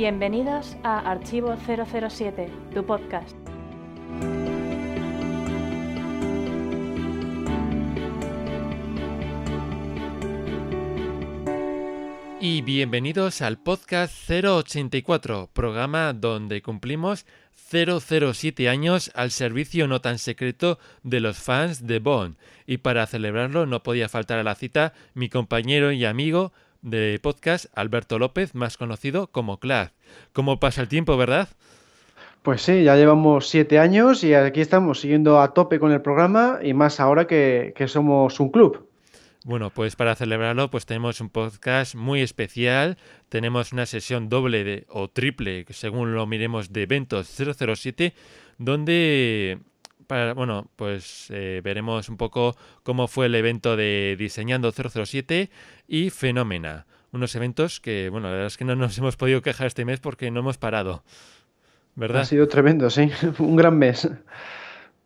Bienvenidos a Archivo 007, tu podcast. Y bienvenidos al podcast 084, programa donde cumplimos 007 años al servicio no tan secreto de los fans de Bond. Y para celebrarlo no podía faltar a la cita mi compañero y amigo de podcast, Alberto López, más conocido como Clad. ¿Cómo pasa el tiempo, verdad? Pues sí, ya llevamos siete años y aquí estamos siguiendo a tope con el programa y más ahora que, que somos un club. Bueno, pues para celebrarlo, pues tenemos un podcast muy especial. Tenemos una sesión doble de, o triple, según lo miremos, de eventos 007, donde para, bueno, pues eh, veremos un poco cómo fue el evento de Diseñando 007 y Fenómena. Unos eventos que, bueno, la verdad es que no nos hemos podido quejar este mes porque no hemos parado. ¿Verdad? Ha sido tremendo, sí. un gran mes.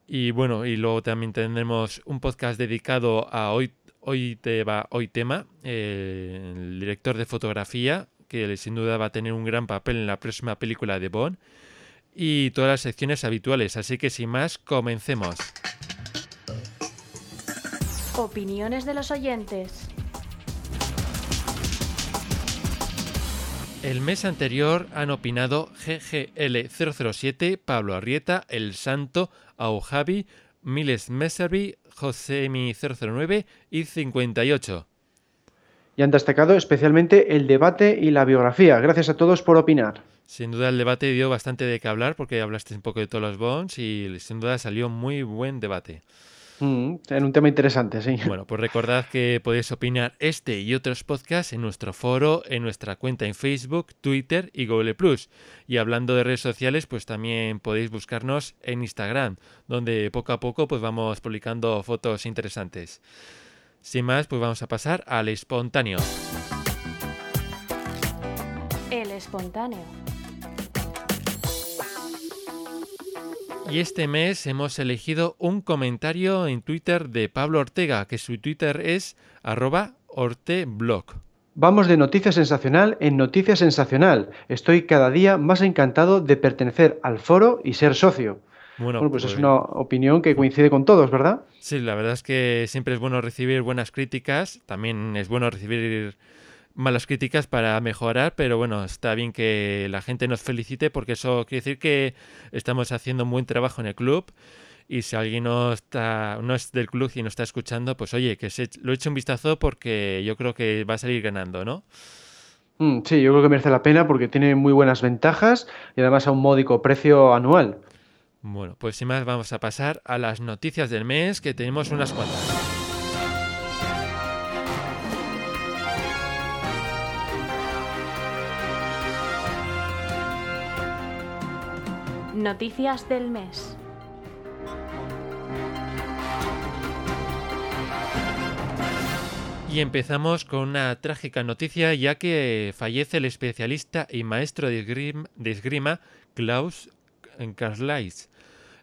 Y bueno, y luego también tendremos un podcast dedicado a hoy Hoy, te va, hoy tema, eh, el director de fotografía, que sin duda va a tener un gran papel en la próxima película de Bond, y todas las secciones habituales. Así que sin más, comencemos. Opiniones de los oyentes. El mes anterior han opinado GGL007, Pablo Arrieta, El Santo, Aujavi, Miles Messerby, Josemi009 y 58. Y han destacado especialmente el debate y la biografía. Gracias a todos por opinar. Sin duda el debate dio bastante de qué hablar porque hablaste un poco de todos los bonds y sin duda salió muy buen debate. Mm, en un tema interesante, sí. Bueno, pues recordad que podéis opinar este y otros podcasts en nuestro foro, en nuestra cuenta en Facebook, Twitter y Google Plus. Y hablando de redes sociales, pues también podéis buscarnos en Instagram, donde poco a poco pues vamos publicando fotos interesantes. Sin más, pues vamos a pasar al espontáneo. Espontáneo. Y este mes hemos elegido un comentario en Twitter de Pablo Ortega, que su Twitter es arroba orteblog. Vamos de noticia sensacional en noticia sensacional. Estoy cada día más encantado de pertenecer al foro y ser socio. Bueno, pues, pues, es una opinión que coincide con todos, ¿verdad? Sí, la verdad es que siempre es bueno recibir buenas críticas, también es bueno recibir malas críticas para mejorar, pero bueno, está bien que la gente nos felicite porque eso quiere decir que estamos haciendo un buen trabajo en el club. Y si alguien no está, no es del club y no está escuchando, pues oye, que se, lo eche un vistazo porque yo creo que va a salir ganando, ¿no? Mm, sí, yo creo que merece la pena porque tiene muy buenas ventajas y además a un módico precio anual. Bueno, pues sin más vamos a pasar a las noticias del mes, que tenemos unas cuantas. Noticias del mes. Y empezamos con una trágica noticia ya que fallece el especialista y maestro de esgrima, Klaus Karlais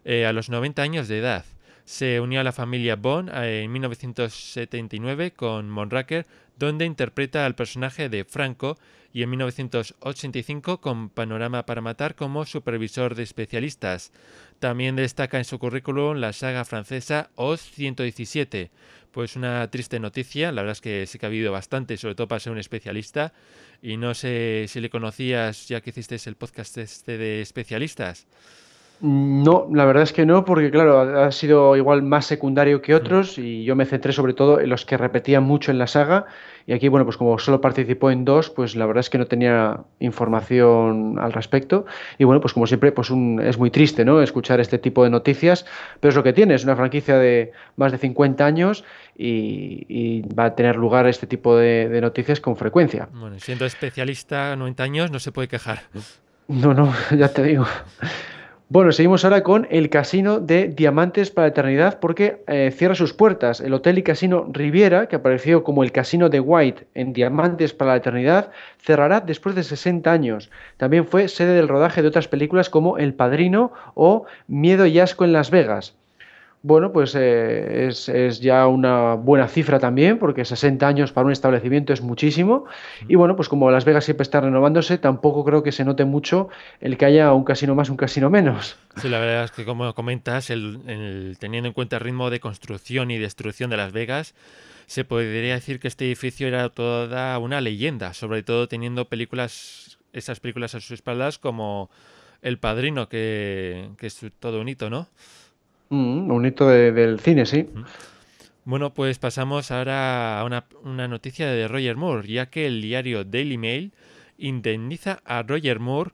eh, a los 90 años de edad. Se unió a la familia Bond eh, en 1979 con Monraker, donde interpreta al personaje de Franco y en 1985 con Panorama para Matar como supervisor de especialistas. También destaca en su currículum la saga francesa Oz 117. Pues una triste noticia, la verdad es que sí que ha habido bastante, sobre todo para ser un especialista. Y no sé si le conocías ya que hiciste el podcast este de especialistas. No, la verdad es que no, porque claro, ha sido igual más secundario que otros y yo me centré sobre todo en los que repetían mucho en la saga y aquí, bueno, pues como solo participó en dos, pues la verdad es que no tenía información al respecto y bueno, pues como siempre, pues es muy triste, ¿no? Escuchar este tipo de noticias, pero es lo que tiene, es una franquicia de más de 50 años y, va a tener lugar este tipo de, de noticias con frecuencia. Bueno, siendo especialista 90 años no se puede quejar. No, no, ya te digo. Bueno, seguimos ahora con el Casino de Diamantes para Eternidad porque eh, cierra sus puertas. El Hotel y Casino Riviera, que apareció como el Casino de White en Diamantes para la Eternidad, cerrará después de 60 años. También fue sede del rodaje de otras películas como El Padrino o Miedo y Asco en Las Vegas. Bueno, pues eh, es, ya una buena cifra también, porque 60 años para un establecimiento es muchísimo. Y bueno, pues como Las Vegas siempre está renovándose, tampoco creo que se note mucho el que haya un casino más, un casino menos. Sí, la verdad es que como comentas, el, teniendo en cuenta el ritmo de construcción y destrucción de Las Vegas, se podría decir que este edificio era toda una leyenda, sobre todo teniendo películas, esas películas a sus espaldas como El Padrino, que, que es todo un hito, ¿no? Mm, un hito del cine, sí. Bueno, pues pasamos ahora a una, noticia de Roger Moore, ya que el diario Daily Mail indemniza a Roger Moore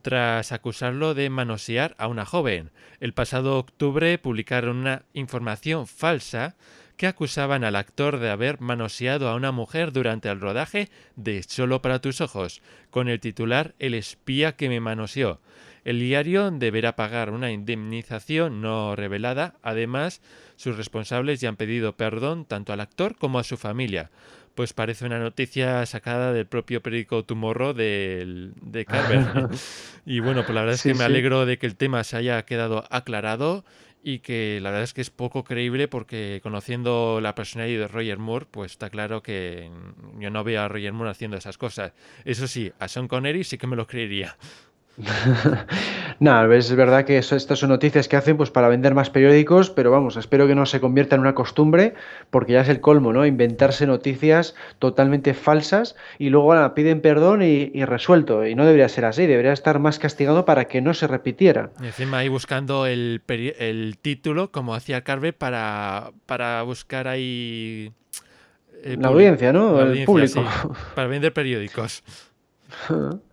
tras acusarlo de manosear a una joven. El pasado octubre publicaron una información falsa que acusaban al actor de haber manoseado a una mujer durante el rodaje de Solo para tus ojos, con el titular El espía que me manoseó. El diario deberá pagar una indemnización no revelada. Además, sus responsables ya han pedido perdón tanto al actor como a su familia. Pues parece una noticia sacada del propio periódico Tomorrow de, de Carver. y bueno, pues la verdad es que me alegro de que el tema se haya quedado aclarado y que la verdad es que es poco creíble porque conociendo la personalidad de Roger Moore, pues está claro que yo no veo a Roger Moore haciendo esas cosas. Eso sí, a Sean Connery sí que me lo creería. Nada, es verdad que estas son noticias que hacen pues para vender más periódicos, pero vamos, espero que no se convierta en una costumbre, porque ya es el colmo, ¿no? Inventarse noticias totalmente falsas y luego piden perdón y, resuelto. Y no debería ser así, debería estar más castigado para que no se repitiera. Y encima ahí buscando el, título, como hacía Carver, para, para buscar ahí... Eh, la audiencia, ¿no? el público. para vender periódicos.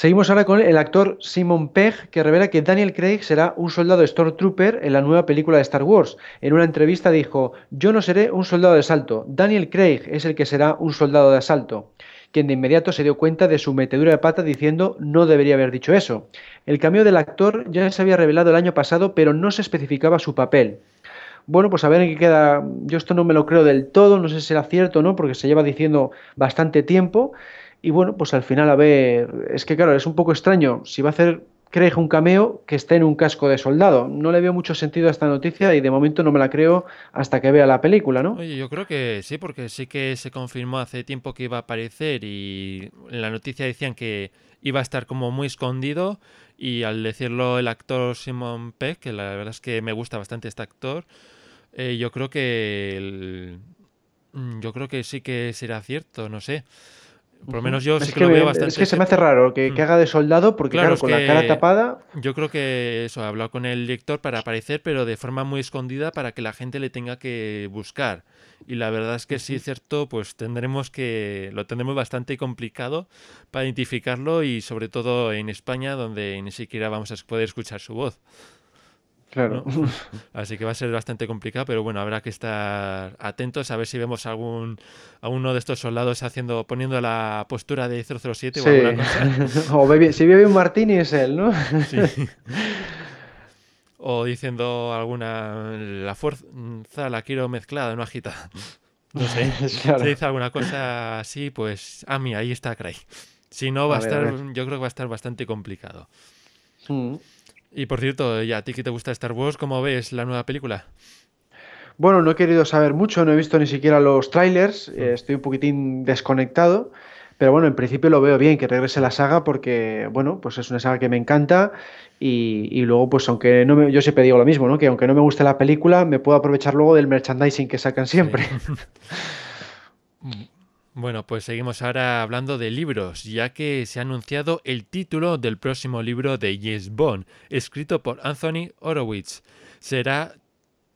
Seguimos ahora con el actor Simon Pegg, que revela que Daniel Craig será un soldado Stormtrooper en la nueva película de Star Wars. En una entrevista dijo, yo no seré un soldado de asalto, Daniel Craig es el que será un soldado de asalto quien de inmediato se dio cuenta de su metedura de pata diciendo no debería haber dicho eso. El cambio del actor ya se había revelado el año pasado, pero no se especificaba su papel. Bueno, pues a ver en qué queda. Yo esto no me lo creo del todo, no sé si será cierto o no, porque se lleva diciendo bastante tiempo. Y bueno, pues al final, a ver, es que claro, es un poco extraño. Si va a hacer Craig un cameo que esté en un casco de soldado. No le veo mucho sentido a esta noticia y de momento no me la creo hasta que vea la película, ¿no? Oye, yo creo que sí, porque sí que se confirmó hace tiempo que iba a aparecer y en la noticia decían que iba a estar como muy escondido y al decirlo el actor Simon Peck, que la verdad es que me gusta bastante este actor, eh, yo creo que mm, yo creo que sí que será cierto, no sé. Por lo menos yo sí que, lo veo bastante. Es que se me hace raro que, mm. haga de soldado, porque claro, con la cara tapada. Yo creo que eso, ha hablado con el director para aparecer, pero de forma muy escondida para que la gente le tenga que buscar. Y la verdad es que sí es cierto, pues tendremos que. Lo tendremos bastante complicado para identificarlo y sobre todo en España, donde ni siquiera vamos a poder escuchar su voz. Claro. Así que va a ser bastante complicado, pero bueno, habrá que estar atentos a ver si vemos algún a uno de estos soldados haciendo poniendo la postura de 007 o alguna cosa. o si bebe un martini es él, ¿no? sí. O diciendo alguna la fuerza la quiero mezclada, no agitada. No sé. Si dice alguna cosa así, pues a mí ahí está Craig. Si no va a, estar, yo creo que va a estar bastante complicado. Mm. Y por cierto, ya a ti que te gusta Star Wars, ¿cómo ves la nueva película? Bueno, no he querido saber mucho, no he visto ni siquiera los trailers, eh, estoy un poquitín desconectado, pero bueno, en principio lo veo bien que regrese la saga porque, bueno, pues es una saga que me encanta y, luego, pues aunque no me, yo siempre digo lo mismo, ¿no? Que aunque no me guste la película, me puedo aprovechar luego del merchandising que sacan siempre. Bueno, pues seguimos ahora hablando de libros, ya que se ha anunciado el título del próximo libro de Yes Bond, escrito por Anthony Horowitz. Será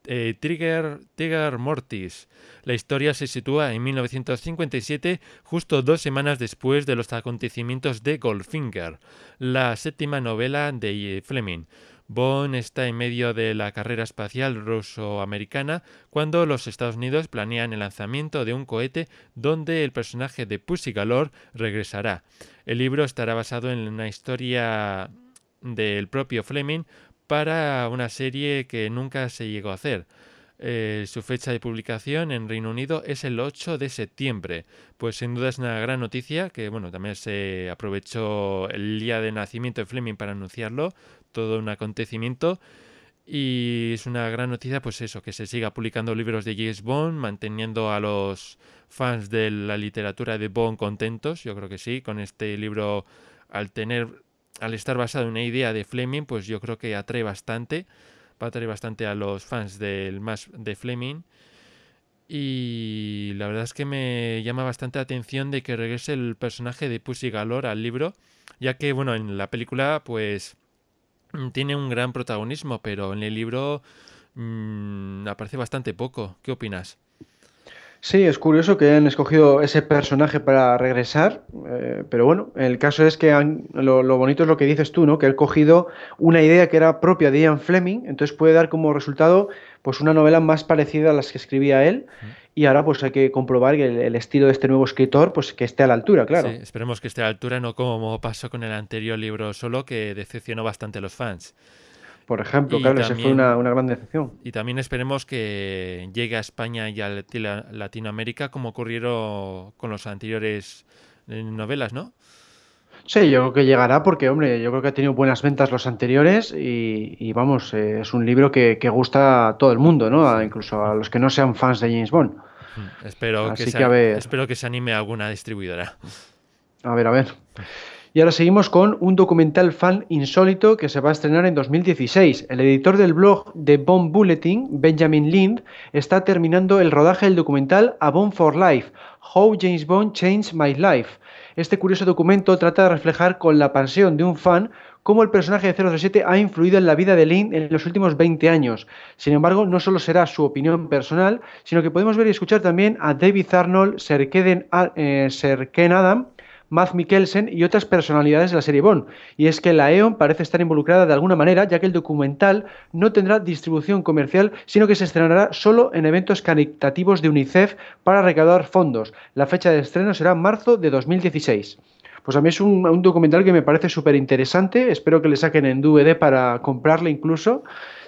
eh, Trigger, Trigger Mortis. La historia se sitúa en 1957, justo dos semanas después de los acontecimientos de Goldfinger, la séptima novela de Fleming. Bond está en medio de la carrera espacial ruso-americana cuando los Estados Unidos planean el lanzamiento de un cohete donde el personaje de Pussy Galore regresará. El libro estará basado en una historia del propio Fleming para una serie que nunca se llegó a hacer. Eh, su fecha de publicación en Reino Unido es el 8 de septiembre. Pues sin duda es una gran noticia que bueno, también se aprovechó el día de nacimiento de Fleming para anunciarlo, todo un acontecimiento. Y es una gran noticia, pues eso, que se siga publicando libros de James Bond, manteniendo a los fans de la literatura de Bond contentos. Yo creo que sí, con este libro, al tener, al estar basado en una idea de Fleming, pues yo creo que atrae bastante, va a atraer bastante a los fans del más de Fleming. Y la verdad es que me llama bastante la atención de que regrese el personaje de Pussy Galore al libro, ya que, bueno, en la película, pues tiene un gran protagonismo, pero en el libro mmm, aparece bastante poco. ¿Qué opinas? Sí, es curioso que hayan escogido ese personaje para regresar, eh, pero bueno, el caso es que han, lo, lo, bonito es lo que dices tú, ¿no? Que han cogido una idea que era propia de Ian Fleming, entonces puede dar como resultado pues una novela más parecida a las que escribía él y ahora pues hay que comprobar que el, el, estilo de este nuevo escritor pues que esté a la altura, claro. Sí, esperemos que esté a la altura, no como pasó con el anterior libro solo que decepcionó bastante a los fans. Por ejemplo, y claro, también, esa fue una, una, gran decepción. Y también esperemos que llegue a España y a Latinoamérica como ocurrieron con los anteriores eh, novelas, ¿no? Sí, yo creo que llegará porque, hombre, yo creo que ha tenido buenas ventas los anteriores y, y vamos, eh, es un libro que, que, gusta a todo el mundo, ¿no? A, incluso a los que no sean fans de James Bond. Espero que, se, ver... espero que se anime a alguna distribuidora. A ver, a ver. Y ahora seguimos con un documental fan insólito que se va a estrenar en 2016. El editor del blog de Bond Bulletin, Benjamin Lind, está terminando el rodaje del documental A Bond for Life, How James Bond Changed My Life. Este curioso documento trata de reflejar con la pasión de un fan cómo el personaje de 007 ha influido en la vida de Lind en los últimos 20 años. Sin embargo, no solo será su opinión personal, sino que podemos ver y escuchar también a David Arnold, Sir eh, Ken Adam, Matt Mikkelsen y otras personalidades de la serie Bond. Y es que la E.ON parece estar involucrada de alguna manera, ya que el documental no tendrá distribución comercial, sino que se estrenará solo en eventos caritativos de UNICEF para recaudar fondos. La fecha de estreno será marzo de 2016. Pues a mí es un, un documental que me parece súper interesante. Espero que le saquen en DVD para comprarle incluso,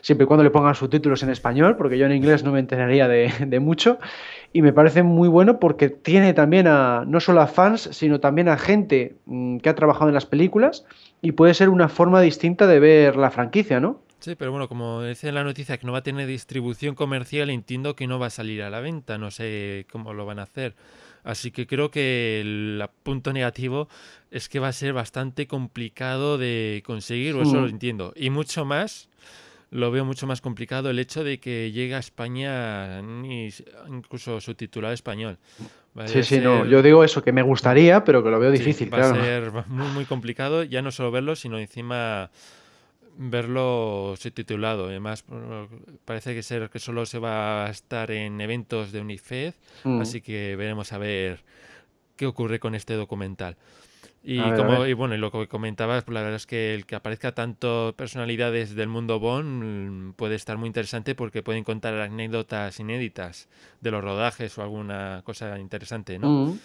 siempre y cuando le pongan subtítulos en español, porque yo en inglés no me enteraría de, de mucho. Y me parece muy bueno porque tiene también a no solo a fans, sino también a gente mmm, que ha trabajado en las películas y puede ser una forma distinta de ver la franquicia, ¿no? Sí, pero bueno, como dice en la noticia que no va a tener distribución comercial, entiendo que no va a salir a la venta, no sé cómo lo van a hacer. Así que creo que el punto negativo es que va a ser bastante complicado de conseguir, o eso lo entiendo. Y mucho más, lo veo mucho más complicado el hecho de que llegue a España ni incluso subtitulado español. Sí, sí, ser... no. Yo digo eso, que me gustaría, pero que lo veo difícil. Sí, va claro. a ser muy, muy complicado, ya no solo verlo, sino encima verlo subtitulado. Además, parece que ser que solo se va a estar en eventos de UNIFED, mm. así que veremos a ver qué ocurre con este documental. Y, ver, como, y bueno, y lo que comentabas, pues la verdad es que el que aparezca tanto personalidades del mundo Bond puede estar muy interesante porque pueden contar anécdotas inéditas de los rodajes o alguna cosa interesante, ¿no? Mm.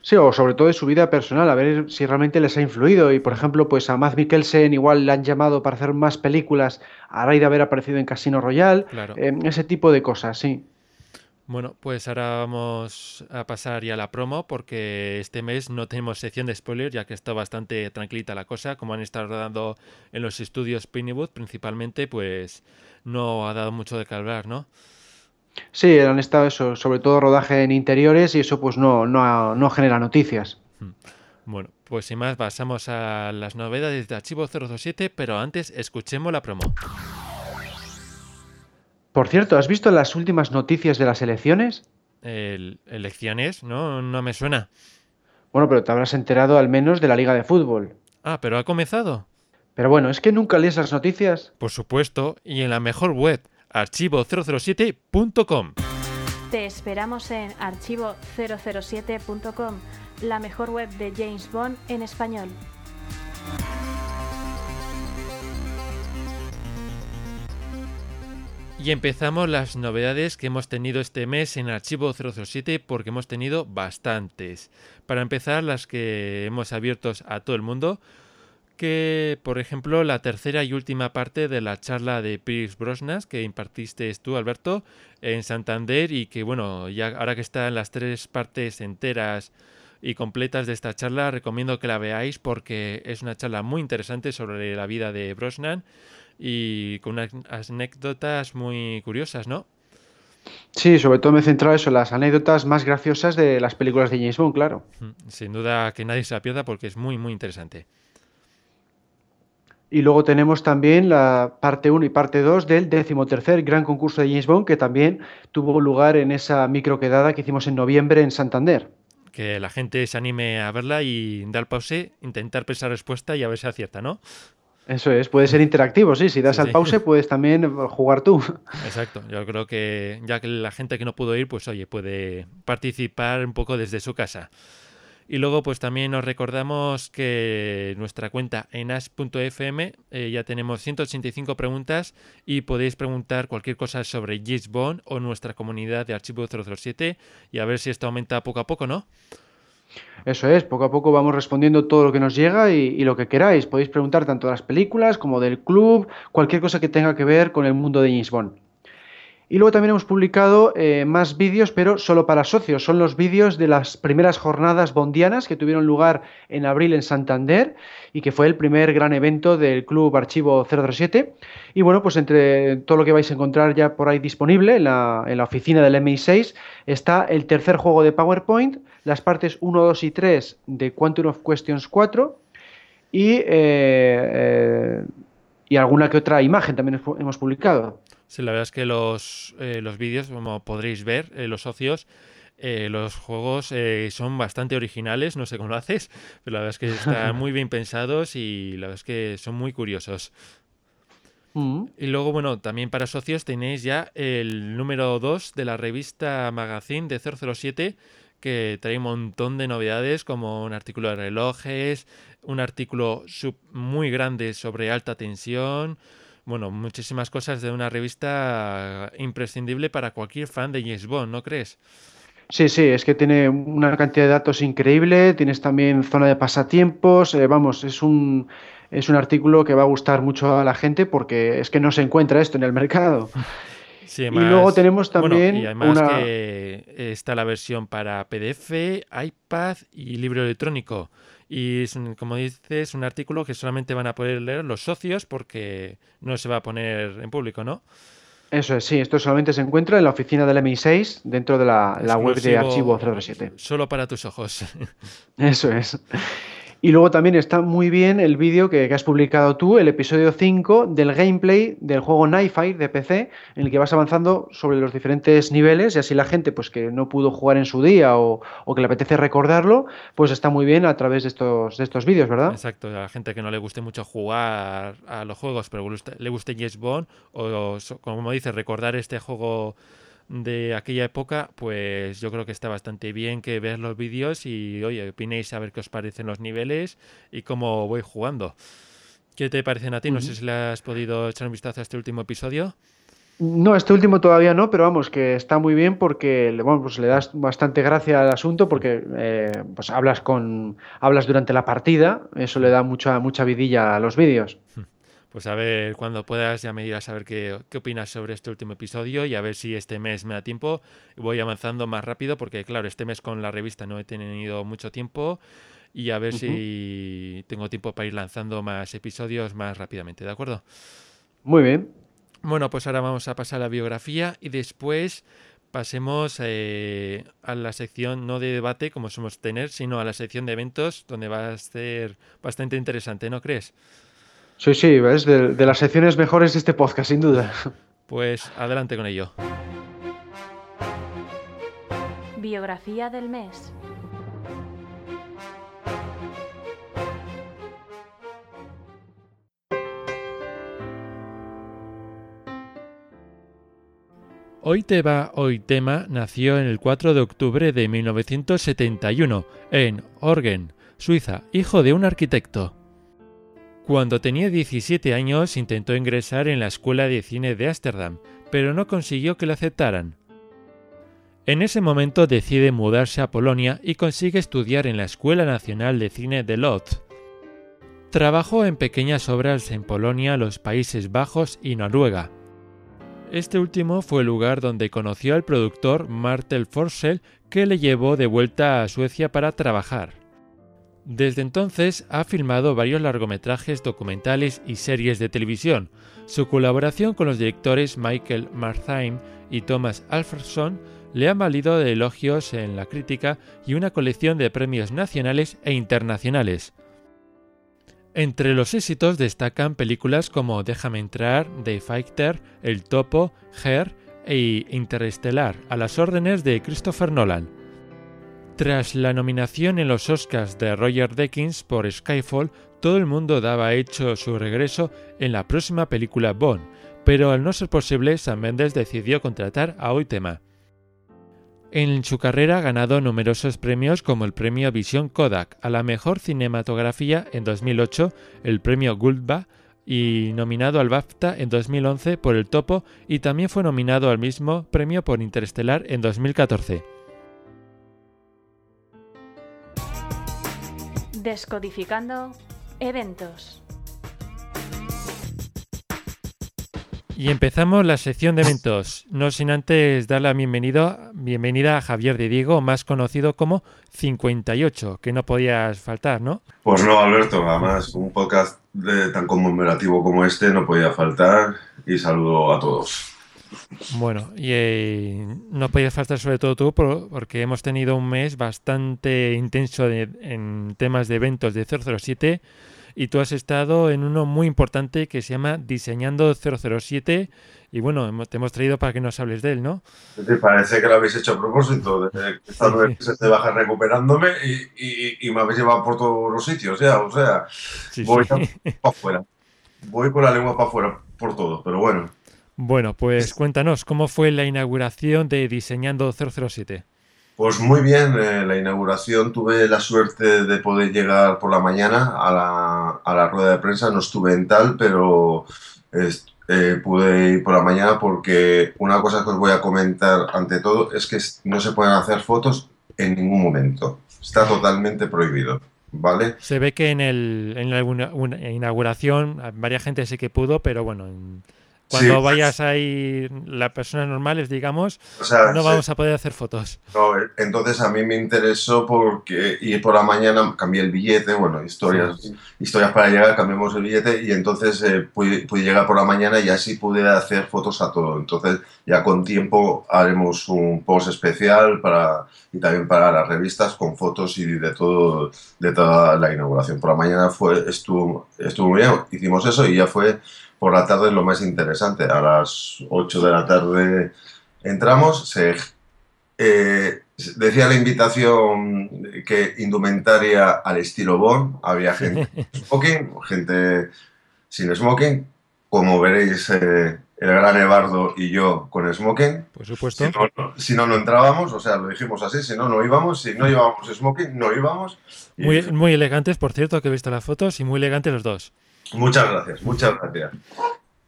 Sí, o sobre todo de su vida personal, a ver si realmente les ha influido. Y por ejemplo, pues a Matt Mikkelsen igual le han llamado para hacer más películas a raíz de haber aparecido en Casino Royale. Claro. Eh, ese tipo de cosas, sí. Bueno, pues ahora vamos a pasar ya a la promo porque este mes no tenemos sección de spoilers ya que está bastante tranquilita la cosa. Como han estado rodando en los estudios Pinewood principalmente, pues no ha dado mucho de hablar, ¿no? Sí, han estado eso, sobre todo rodaje en interiores y eso pues no, no, no genera noticias. Bueno, pues sin más pasamos a las novedades de Archivo 027, pero antes escuchemos la promo. Por cierto, ¿has visto las últimas noticias de las elecciones? El, ¿Elecciones? No, no me suena. Bueno, pero te habrás enterado al menos de la Liga de Fútbol. Ah, pero ha comenzado. Pero bueno, ¿es que nunca lees las noticias? Por supuesto, y en la mejor web, archivo007.com. Te esperamos en archivo007.com, la mejor web de James Bond en español. Y empezamos las novedades que hemos tenido este mes en Archivo 007 porque hemos tenido bastantes. Para empezar, las que hemos abierto a todo el mundo, que por ejemplo la tercera y última parte de la charla de Pierce Brosnas que impartiste tú, Alberto, en Santander y que bueno, ya ahora que están las tres partes enteras y completas de esta charla. Recomiendo que la veáis porque es una charla muy interesante sobre la vida de Brosnan y con unas anécdotas muy curiosas, ¿no? Sí, sobre todo me he centrado eso, las anécdotas más graciosas de las películas de James Bond, claro. Mm, sin duda que nadie se la pierda porque es muy, muy interesante. Y luego tenemos también la parte 1 y parte 2 del decimotercer gran concurso de James Bond, que también tuvo lugar en esa microquedada que hicimos en noviembre en Santander. Que la gente se anime a verla y dar pause, intentar pensar respuesta y a ver si acierta, ¿no? Eso es, puede ser interactivo, sí. Si das al pause, puedes también jugar tú. Exacto. Yo creo que ya que la gente que no pudo ir, pues oye, puede participar un poco desde su casa. Y luego, pues también nos recordamos que nuestra cuenta en as.fm eh, ya tenemos 185 preguntas y podéis preguntar cualquier cosa sobre Gisbon o nuestra comunidad de archivo 007 y a ver si esto aumenta poco a poco, ¿no? Eso es, poco a poco vamos respondiendo todo lo que nos llega y, lo que queráis. Podéis preguntar tanto de las películas como del club, cualquier cosa que tenga que ver con el mundo de James. Y luego también hemos publicado eh, más vídeos, pero solo para socios. Son los vídeos de las primeras jornadas bondianas que tuvieron lugar en abril en Santander y que fue el primer gran evento del Club Archivo 007. Y bueno, pues entre todo lo que vais a encontrar ya por ahí disponible en la, en la oficina del MI6 está el tercer juego de PowerPoint, las partes 1, 2 y 3 de Quantum of Questions 4 y, eh, eh, y alguna que otra imagen también hemos publicado. Sí, la verdad es que los, eh, los vídeos, como podréis ver, los socios, los juegos son bastante originales, no sé cómo lo haces, pero la verdad es que están muy bien pensados y la verdad es que son muy curiosos. Mm. Y luego, bueno, también para socios tenéis ya el número 2 de la revista Magazine de 007 que trae un montón de novedades como un artículo de relojes, un artículo muy grande sobre alta tensión, bueno, muchísimas cosas de una revista imprescindible para cualquier fan de James Bond, ¿no crees? Sí, sí, es que tiene una cantidad de datos increíble, tienes también zona de pasatiempos, eh, vamos, es un, es un artículo que va a gustar mucho a la gente porque es que no se encuentra esto en el mercado. y luego tenemos también. y además que está la versión para PDF, iPad y libro electrónico. Y es, como dices, un artículo que solamente van a poder leer los socios porque no se va a poner en público, ¿no? Eso es, sí, esto solamente se encuentra en la oficina del MI6 dentro de la, la web de archivo 007. Solo para tus ojos. Eso es. Y luego también está muy bien el vídeo que, has publicado tú, el episodio 5 del gameplay del juego Nightfire de PC, en el que vas avanzando sobre los diferentes niveles y así la gente pues que no pudo jugar en su día o, que le apetece recordarlo, pues está muy bien a través de estos, de estos vídeos, ¿verdad? Exacto, a la gente que no le guste mucho jugar a los juegos, pero le guste Yes Bond o, como dices, recordar este juego de aquella época, pues yo creo que está bastante bien que veas los vídeos y, oye, opinéis a ver qué os parecen los niveles y cómo voy jugando. ¿Qué te parecen a ti? No sé si le has podido echar un vistazo a este último episodio. No, este último todavía no, pero vamos, que está muy bien porque bueno, pues le das bastante gracia al asunto porque eh, pues hablas con hablas durante la partida, eso le da mucha mucha vidilla a los vídeos. Pues a ver, cuando puedas ya me dirás a ver qué, opinas sobre este último episodio y a ver si este mes me da tiempo. Voy avanzando más rápido porque, claro, este mes con la revista no he tenido mucho tiempo y a ver si tengo tiempo para ir lanzando más episodios más rápidamente, ¿de acuerdo? Muy bien. Bueno, pues ahora vamos a pasar a la biografía y después pasemos eh, a la sección no de debate como somos tener, sino a la sección de eventos donde va a ser bastante interesante, ¿no crees? Sí, sí, es de, las secciones mejores de este podcast, sin duda. Pues adelante con ello. Biografía del mes. Hoy te va, hoy tema nació en el 4 de octubre de 1971 en Orgen, Suiza, hijo de un arquitecto. Cuando tenía 17 años intentó ingresar en la Escuela de Cine de Ámsterdam, pero no consiguió que lo aceptaran. En ese momento decide mudarse a Polonia y consigue estudiar en la Escuela Nacional de Cine de Lodz. Trabajó en pequeñas obras en Polonia, los Países Bajos y Noruega. Este último fue el lugar donde conoció al productor Martel Forsell que le llevó de vuelta a Suecia para trabajar. Desde entonces ha filmado varios largometrajes documentales y series de televisión. Su colaboración con los directores Michael Marthaim y Thomas Alfredson le han valido elogios en la crítica y una colección de premios nacionales e internacionales. Entre los éxitos destacan películas como Déjame entrar, The Fighter, El Topo, Her e Interestelar, a las órdenes de Christopher Nolan. Tras la nominación en los Oscars de Roger Deakins por Skyfall, todo el mundo daba hecho su regreso en la próxima película Bond, pero al no ser posible, Sam Mendes decidió contratar a Oitema. En su carrera ha ganado numerosos premios como el premio Visión Kodak a la mejor cinematografía en 2008, el premio Gulba y nominado al BAFTA en 2011 por El Topo y también fue nominado al mismo premio por Interestelar en 2014. Descodificando eventos. Y empezamos la sección de eventos, no sin antes dar la bienvenida, bienvenida a Javier de Diego, más conocido como 58, que no podías faltar, ¿no? Pues no, Alberto, además un podcast tan conmemorativo como este no podía faltar y saludo a todos. Bueno, y eh, no podías faltar sobre todo tú porque hemos tenido un mes bastante intenso en temas de eventos de 007 y tú has estado en uno muy importante que se llama Diseñando 007 y bueno, te hemos traído para que nos hables de él, ¿no? Sí, parece que lo habéis hecho a propósito, de que esta nueve meses de baja recuperándome y, me habéis llevado por todos los sitios ya, o sea, voy para afuera, voy con la lengua para afuera por todo, pero bueno. Bueno, pues cuéntanos, ¿cómo fue la inauguración de Diseñando 007? Pues muy bien, eh, la inauguración tuve la suerte de poder llegar por la mañana a la, a la rueda de prensa, no estuve en tal, pero eh, pude ir por la mañana porque una cosa que os voy a comentar ante todo es que no se pueden hacer fotos en ningún momento, está totalmente prohibido. ¿Vale? Se ve que en, el, en la inauguración varias gente sí que pudo, pero bueno, cuando vayas ahí, las personas normales, digamos, no vamos a poder hacer fotos. entonces a mí me interesó porque ir por la mañana, cambié el billete, bueno, historias, historias para llegar, cambiamos el billete y entonces eh, pude, llegar por la mañana y así pude hacer fotos a todo. Entonces ya con tiempo haremos un post especial para y también para las revistas con fotos y de todo de toda la inauguración. Por la mañana fue estuvo estuvo muy bien, hicimos eso y ya fue por la tarde es lo más interesante. A las 8 de la tarde entramos, se, eh, decía la invitación que indumentaria al estilo Bond, había gente smoking, gente sin smoking, como veréis eh, el gran Evardo y yo con smoking. Por supuesto. Si no, no, entrábamos, o sea, lo dijimos así, si no, no íbamos, si no llevábamos smoking, no íbamos. Muy, muy elegantes, por cierto, que he visto las fotos y muy elegantes los dos. Muchas gracias, muchas gracias.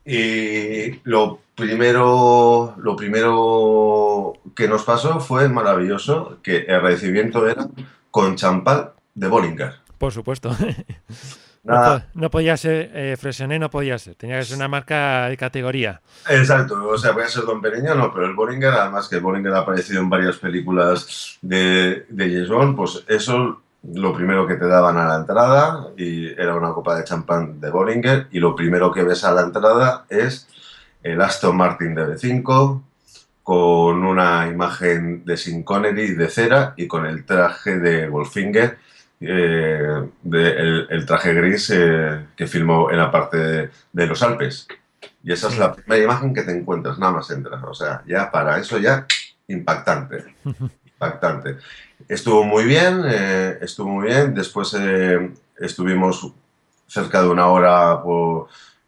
Y lo primero, lo primero que nos pasó fue maravilloso, que el recibimiento era con champán de Bollinger. Por supuesto. No, podía ser eh, Fresené, no podía ser. Tenía que ser una marca de categoría. Exacto, o sea, podía ser Don no, pero el Bollinger, además que el Bollinger ha aparecido en varias películas de, de James Bond, pues eso lo primero que te daban a la entrada y era una copa de champán de Bollinger y lo primero que ves a la entrada es el Aston Martin DB5 con una imagen de Sin Connery de cera y con el traje de Wolfinger, eh, el, traje gris eh, que filmó en la parte de, los Alpes. Y esa es la primera imagen que te encuentras, nada más entras. O sea, ya para eso ya impactante. impactante. Estuvo muy bien, eh, estuvo muy bien. Después eh, estuvimos cerca de una hora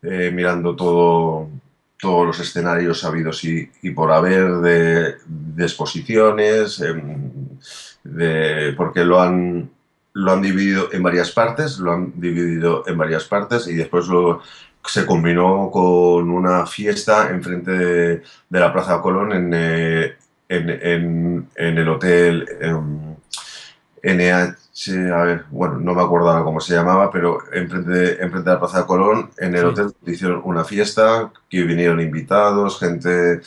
eh, mirando todo, todos los escenarios habidos y, por haber de, exposiciones, em, de, porque lo han, lo han dividido en varias partes, lo han dividido en varias partes y después se combinó con una fiesta enfrente de, de la Plaza Colón en, en, en, el hotel NH, a ver, bueno, no me acuerdo ahora cómo se llamaba, pero enfrente enfrente de la Plaza de Colón, en el Sí. hotel hicieron una fiesta, que vinieron invitados, gente,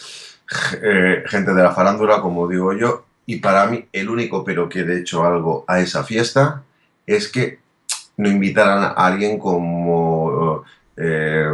eh, gente de la farándula, como digo yo, y para mí el único pero que le he hecho algo a esa fiesta es que no invitaran a alguien como... eh,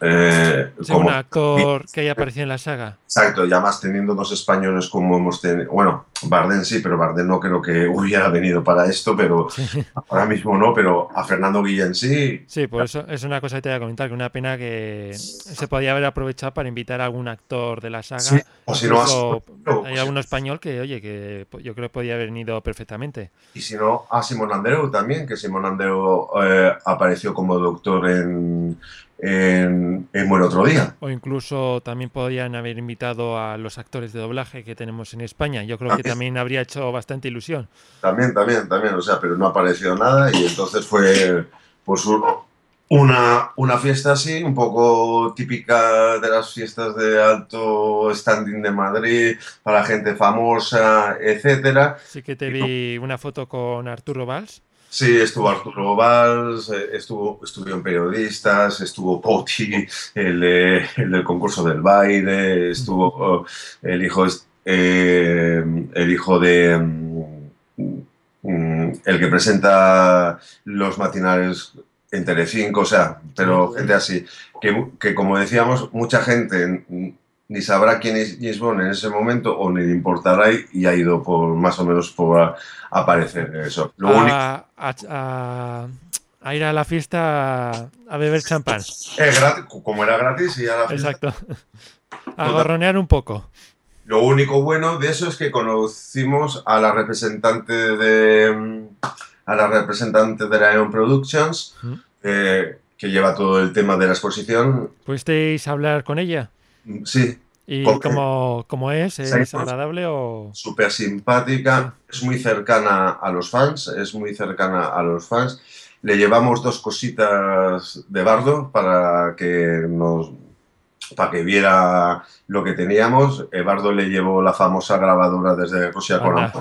eh, como- un actor que haya aparecido en la saga. Exacto, y además teniendo dos españoles como hemos tenido, bueno, Bardem sí, pero Bardem no creo que hubiera venido para esto, pero Sí, ahora mismo no, pero a Fernando Guillén sí, sí, por eso es una cosa que te voy a comentar, que una pena que se podía haber aprovechado para invitar a algún actor de la saga. sí, o si no, hay alguno español que, oye, que yo creo que podía haber venido perfectamente. y si no, a Simón Andreu también, que Simón Andreu eh, apareció como doctor en, en, en Otro Día. O incluso también podrían haber invitado a los actores de doblaje que tenemos en España. Yo creo que también habría hecho bastante ilusión. También, también, también, o sea, pero no apareció nada y entonces fue pues un- una, una fiesta así, un poco típica de las fiestas de alto standing de Madrid, para gente famosa, etcétera. Sí que te vi una foto con Arturo Valls. Sí, estuvo Arturo Valls, eh, estuvo, estuvieron periodistas, estuvo Poti, el, el del concurso del baile, estuvo oh, el hijo, eh, el hijo de mm, mm, el que presenta los matinales en Telecinco, o sea, pero gente así, que, que como decíamos, mucha gente ni sabrá quién es James Bond en ese momento o ni le importará y, y ha ido por más o menos por a- aparecer eso. Lo A, ir a la fiesta a beber champán. es gratis, como era gratis y a la fiesta. Exacto. A gorronear un poco. Lo único bueno de eso es que conocimos a la representante de a la representante de la Eon Productions ¿Mm? eh, que lleva todo el tema de la exposición. ¿Pudisteis hablar con ella? Sí, ¿Y cómo, cómo es? ¿Es agradable o...? súper simpática, es muy cercana a los fans, es muy cercana a los fans. Le llevamos dos cositas de bardo para que nos para que viera lo que teníamos. Eduardo le llevó la famosa grabadora desde Rusia con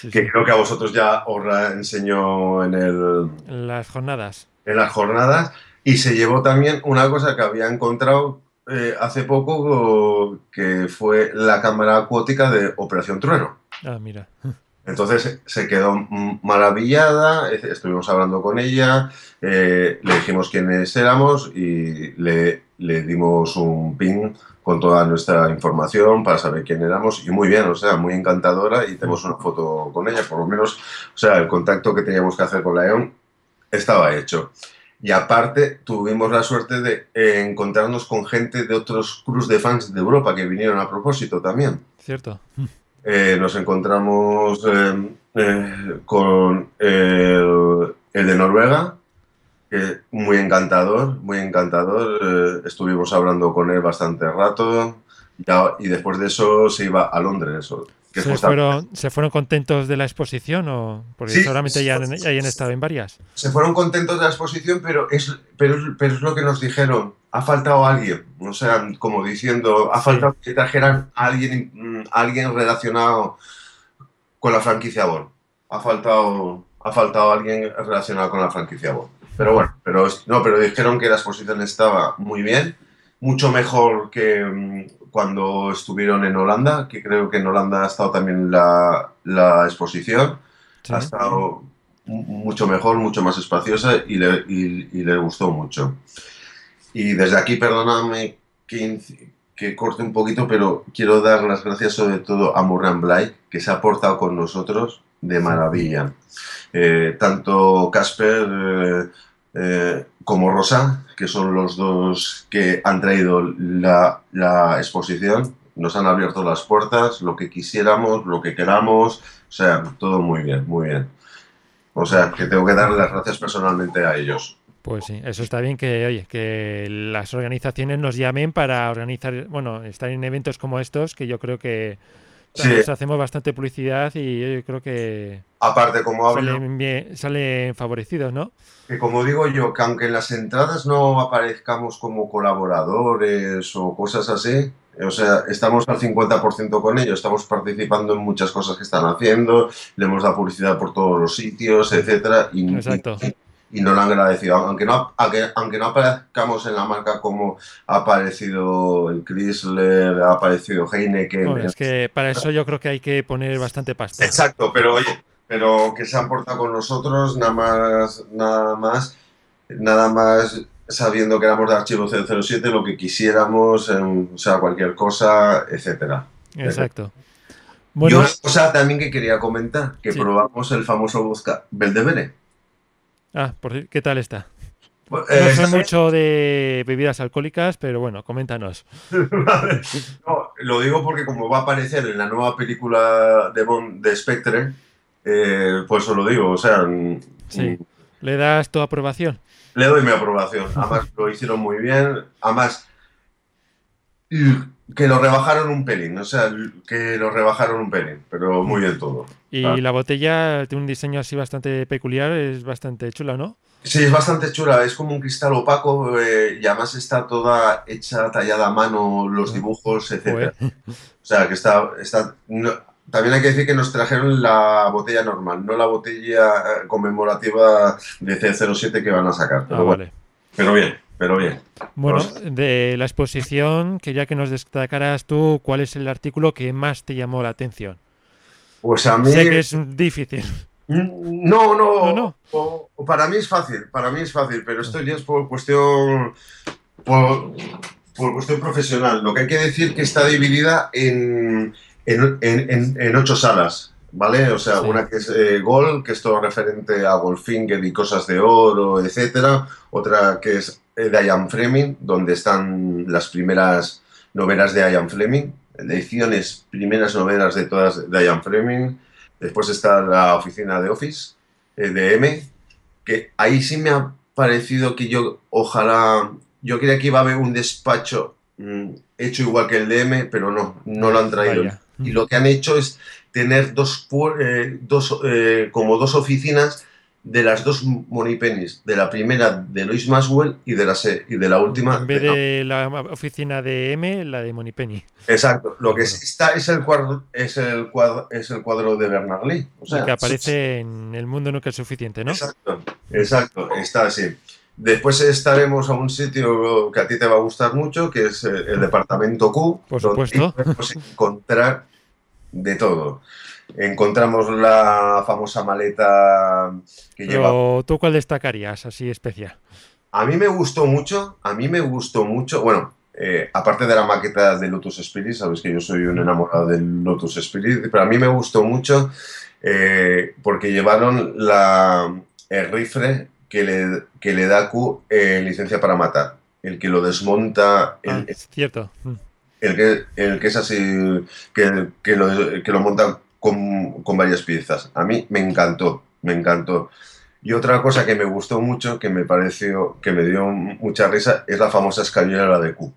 Sí, que sí. creo que a vosotros ya os la enseñó en, el, En Las jornadas. en las jornadas. Y se llevó también una cosa que había encontrado eh, hace poco, que fue la cámara acuática de Operación Trueno. Ah, mira. Entonces se quedó maravillada, estuvimos hablando con ella, eh, le dijimos quiénes éramos y le, le dimos un pin con toda nuestra información para saber quién éramos y muy bien, o sea, muy encantadora y tenemos una foto con ella, por lo menos, o sea, el contacto que teníamos que hacer con la EON estaba hecho. Y aparte tuvimos la suerte de eh, encontrarnos con gente de otros cruz de fans de Europa que vinieron a propósito también. Cierto. Eh, nos encontramos eh, con el, el de Noruega, que muy encantador, muy encantador. estuvimos hablando con él bastante rato y después de eso se iba a Londres. o- que ¿Se fue- fueron, ¿Se fueron contentos de la exposición o...? Porque Sí, seguramente ya, han- ya hayan estado en varias. se fueron contentos de la exposición, pero es, pero, pero es lo que nos dijeron. Ha faltado alguien, o sea, como diciendo, ha Sí. faltado que trajeran a alguien, mm, alguien relacionado con la franquicia Bond. Ha faltado, ha faltado alguien relacionado con la franquicia Bond. Pero bueno, pero, no, pero dijeron que la exposición estaba muy bien, mucho mejor que mm, cuando estuvieron en Holanda, que creo que en Holanda ha estado también la, la exposición Sí. ha estado mu- mucho mejor, mucho más espaciosa y le, y- y le gustó mucho. Y desde aquí, perdóname que, que corte un poquito, pero quiero dar las gracias sobre todo a Murran Blake, que se ha portado con nosotros de maravilla. Eh, tanto Casper eh, eh, como Rosa, que son los dos que han traído la, la exposición, nos han abierto las puertas, lo que quisiéramos, lo que queramos, o sea, todo muy bien, muy bien. O sea, que tengo que darle las gracias personalmente a ellos. Pues sí, eso está bien que, oye, que las organizaciones nos llamen para organizar, bueno, estar en eventos como estos, que yo creo que Sí. hacemos bastante publicidad y yo creo que Aparte, como hablo, salen, bien- salen favorecidos, ¿no? que como digo yo, que aunque en las entradas no aparezcamos como colaboradores o cosas así, O sea, estamos al 50% con ellos, estamos participando en muchas cosas que están haciendo, le hemos dado publicidad por todos los sitios, etcétera, y, Exacto. y, y nos lo han agradecido. Aunque no, aunque, aunque no aparezcamos en la marca como ha aparecido el Chrysler, ha aparecido Heineken. Bueno, es que para eso yo creo que hay que poner bastante pasta. Exacto, pero oye, pero que se han portado con nosotros, nada más, nada más, nada más sabiendo que éramos de archivo 007, lo que quisiéramos, eh, o sea, cualquier cosa, etcétera. Exacto. Y una cosa también que quería comentar, que Sí. probamos el famoso vodka Beldebere. Ah, por, ¿qué tal está? Eh, No está- mucho de bebidas alcohólicas, pero bueno, coméntanos. Vale. No, lo digo porque como va a aparecer en la nueva película de Bond de Spectre, eh, pues os lo digo, o sea, mm, Sí. ¿Le das tu aprobación? le doy mi aprobación. Además, lo hicieron muy bien. Además, que lo rebajaron un pelín, o sea, que lo rebajaron un pelín, pero muy bien todo. Y Ah. la botella tiene un diseño así bastante peculiar, es bastante chula, ¿no? Sí, es bastante chula, es como un cristal opaco eh, y además está toda hecha, tallada a mano, los dibujos, etc. O sea, que está... está no- también hay que decir que nos trajeron la botella normal, no la botella eh, conmemorativa de C07 que van a sacar. Pero, Ah, bueno, vale. pero bien, pero bien. Bueno, Pues- de la exposición, quería que nos destacaras tú cuál es el artículo que más te llamó la atención. Pues a mí... Sé que es difícil. No, no, No, no. o- o para mí es fácil, para mí es fácil, pero esto ya es por cuestión, por, por cuestión profesional. Lo que hay que decir que está dividida en, en, en- en- en ocho salas, ¿vale? O sea, Sí. una que es eh, Gol, que es todo referente a Goldfinger y cosas de oro, etcétera. Otra que es de Ian Fleming, donde están las primeras novelas de Ian Fleming, ediciones, primeras novelas de todas de Ian Fleming. Después está la oficina de Office, eh, de M, que ahí sí me ha parecido que yo, ojalá, yo creía que iba a haber un despacho mm, hecho igual que el de M, pero no, no lo han traído. Vaya. Y lo que han hecho es tener eh, dos eh, como dos oficinas de las dos Moneypennies, de la primera de Lois Maxwell y de la, y de la última En vez de- de la oficina de M, la de Monipenny. Exacto, lo que está es el cuadro, es el cuadro, es el cuadro de Bernard Lee. O sea, que aparece en El mundo nunca es suficiente, ¿no? Exacto, exacto, está así. Después estaremos a un sitio que a ti te va a gustar mucho, que es eh, el departamento Q. Por donde supuesto. podemos encontrar de todo. Encontramos la famosa maleta que lleva. Tú cuál destacarías así especial. A mí me gustó mucho, a mí me gustó mucho, bueno, eh, aparte de la maqueta de Lotus Spirit, sabes que yo soy un enamorado del Lotus Spirit, pero a mí me gustó mucho eh, porque llevaron la, el rifle que le, que le da Q eh, licencia para matar, el que lo desmonta, el, Ah, es cierto. El que, el que es así, que, que lo, que lo montan con, con varias piezas. A mí me encantó, me encantó. Y otra cosa que me gustó mucho, que me pareció, que me dio mucha risa, es la famosa escalera de Q.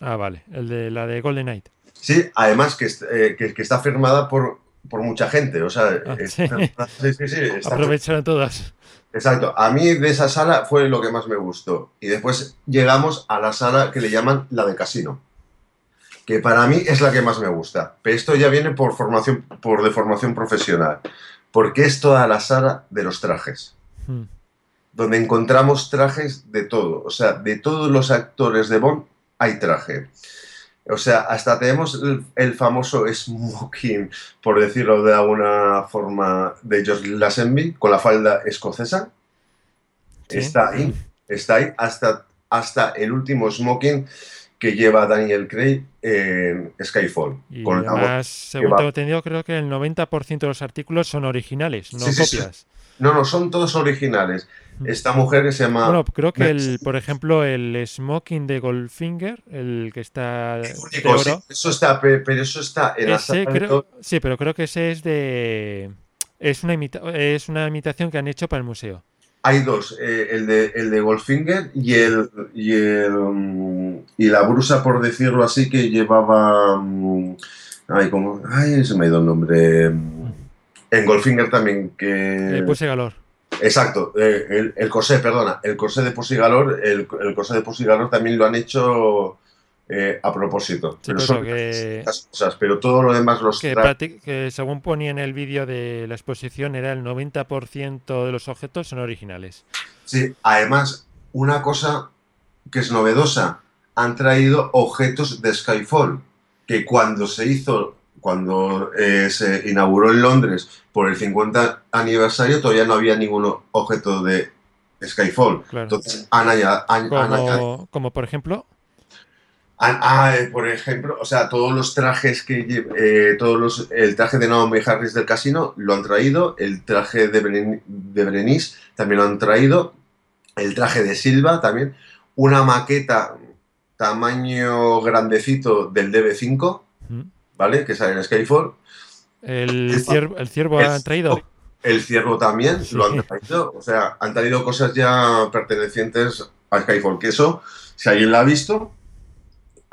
Ah, vale. El de la de Golden Knight. Sí, además que, eh, que, que está firmada por, por mucha gente. O sea, Ah, es- sí. sí, sí, sí, está- Aprovecharon todas. Exacto. A mí de esa sala fue lo que más me gustó. Y después llegamos a la sala que le llaman la de casino. Que para mí es la que más me gusta. Pero esto ya viene por formación, por deformación profesional. Porque es toda la sala de los trajes. Mm. Donde encontramos trajes de todo. O sea, de todos los actores de Bond hay traje. O sea, hasta tenemos el, el famoso smoking, por decirlo de alguna forma, de George Lazenby con la falda escocesa. Sí. Está ahí, está ahí, hasta, hasta el último smoking que lleva Daniel Craig en Skyfall. Y con además, según tengo entendido, creo que el 90% de los artículos son originales, no Sí, sí, sí. copias. No, no, son todos originales. Mm. Esta mujer que se llama... Bueno, creo que, el, por ejemplo, el smoking de Goldfinger, el que está de Único, sí, oro, eso está, pe- pero eso está en ese de creo, sí, pero creo que ese es de... Es una, imita- es una imitación que han hecho para el museo. Hay dos, eh, el, de, el de Goldfinger y el, y el mm, y la brusa, por decirlo así, que llevaba mm, ay, como, ay, se me ha ido el nombre. En Goldfinger también, que Eh, Pussy Galore. exacto, eh, el, el corsé, perdona, el corsé de Pussy Galore, el, el corsé de Pussy Galore también lo han hecho eh, a propósito. Sí, pero son que- cosas, pero todo lo demás los Que, que según ponía en el vídeo de la exposición, era el 90% de los objetos son originales. Sí, además, una cosa que es novedosa, han traído objetos de Skyfall, que cuando se hizo, cuando eh, se inauguró en Londres por el 50 aniversario, todavía no había ningún objeto de Skyfall. Claro. Entonces, han añadido, han- han añadido- Como, como por ejemplo, han- ah, eh, por ejemplo, o sea, todos los trajes que eh, todos los, el traje de Naomi Harris del casino lo han traído, el traje de, Bren- de Berenice también lo han traído, el traje de Silva también, una maqueta tamaño grandecito del DB5, ¿Mm? ¿vale? Que sale en Skyfall. el El- ciervo, el ciervo han traído. El ciervo también Sí. lo han traído. O sea, han traído cosas ya pertenecientes a Skyfall. Que eso, si alguien la ha visto,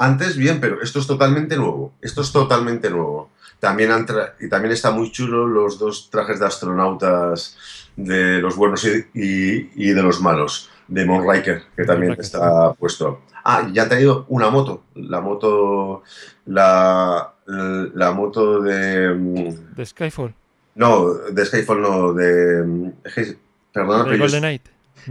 antes bien, pero esto es totalmente nuevo. Esto es totalmente nuevo. También han tra- y también está muy chulo los dos trajes de astronautas de los buenos y, y- y de los malos, de Moonraker, que también está puesto. Ah, y han traído una moto, la moto, la, la moto de... mm, De Skyfall. no, de Skyfall no, de. que- Perdona, de Golden Knight.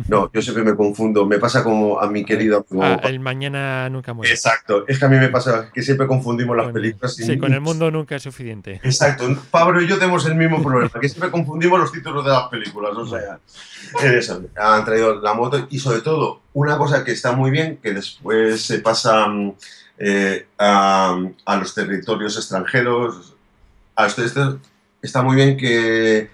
No, yo siempre me confundo. Me pasa como a mi querido amigo. Ah, el mañana nunca muere. Exacto, es que a mí me pasa que siempre confundimos las películas. y- Sí, con el mundo nunca es suficiente. Exacto, Pablo y yo tenemos el mismo problema, que siempre confundimos los títulos de las películas. O sea, han traído la moto y sobre todo, una cosa que está muy bien, que después se pasa mm, eh, a, a los territorios extranjeros, a los territorios- está muy bien que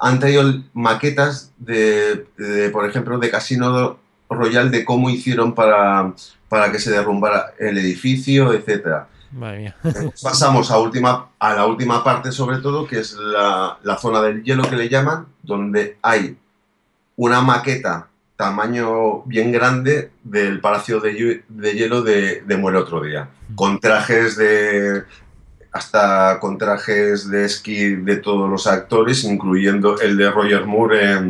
han traído maquetas de, de, por ejemplo, de Casino Royal de cómo hicieron para, para que se derrumbara el edificio, etcétera. Madre mía. Pasamos a, última, a la última parte, sobre todo, que es la, la zona del hielo que le llaman, donde hay una maqueta tamaño bien grande del Palacio de, de Hielo de, de Muere Otro Día, con trajes de hasta con trajes de esquí de todos los actores, incluyendo el de Roger Moore en,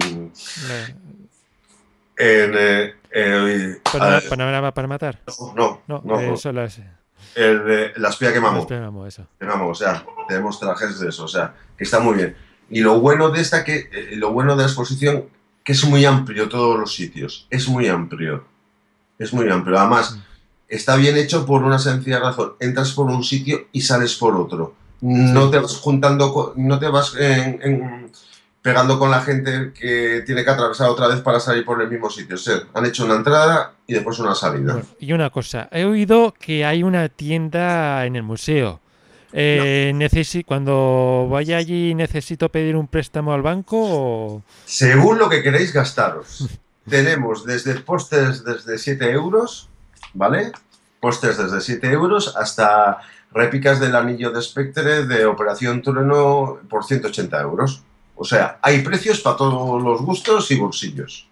en, eh, ah, para matar. no, No, no, eso las. el de La espía que mamó. Esperamos eso. Vamos, o sea, tenemos trajes de eso, o sea, que está muy bien. Y lo bueno de esta, que eh, lo bueno de la exposición, que es muy amplio todos los sitios, es muy amplio, es muy amplio. Además, está bien hecho por una sencilla razón, entras por un sitio y sales por otro. No te vas juntando, no te vas en- en- pegando con la gente que tiene que atravesar otra vez para salir por el mismo sitio. O sea, han hecho una entrada y después una salida. Y una cosa, he oído que hay una tienda en el museo. Eh, cuando vaya allí, ¿necesito pedir un préstamo al banco? O... Según lo que queréis gastaros. Tenemos desde pósters desde 7 euros, ¿vale? Pósters desde 7 euros hasta réplicas del anillo de Spectre de Operación Trueno por 180 euros. O sea, hay precios para todos los gustos y bolsillos.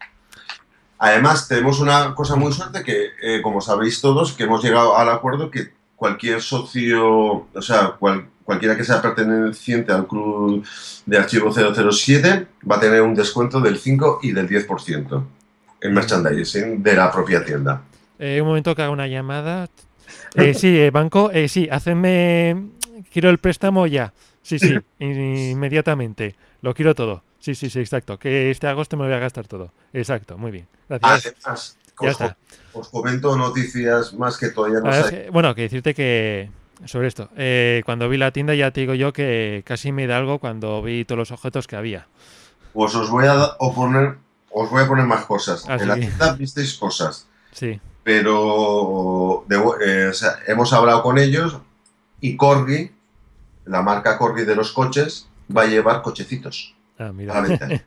Además, tenemos una cosa muy suerte que, eh, como sabéis todos, que hemos llegado al acuerdo que cualquier socio, o sea, cual- cualquiera que sea perteneciente al club de archivo 007 va a tener un descuento del 5 y del 10% en merchandising de la propia tienda. Eh, un momento que haga una llamada. Eh, sí, eh, banco, eh, sí, hacedme. Quiero el préstamo ya. Sí, sí, in- inmediatamente. Lo quiero todo. Sí, sí, sí, exacto. Que este agosto me lo voy a gastar todo. Exacto, muy bien. Gracias. Además, Ya os, está. os comento noticias más que todavía no sé. bueno, que decirte que sobre esto, eh, cuando vi la tienda ya te digo yo que casi me da algo cuando vi todos los objetos que había. Pues os voy a da- o poner, os voy a poner más cosas. Ah, en la tienda visteis cosas. Sí, pero de eh, o sea, hemos hablado con ellos y Corgi, la marca Corgi de los coches, va a llevar cochecitos ah, a la mira.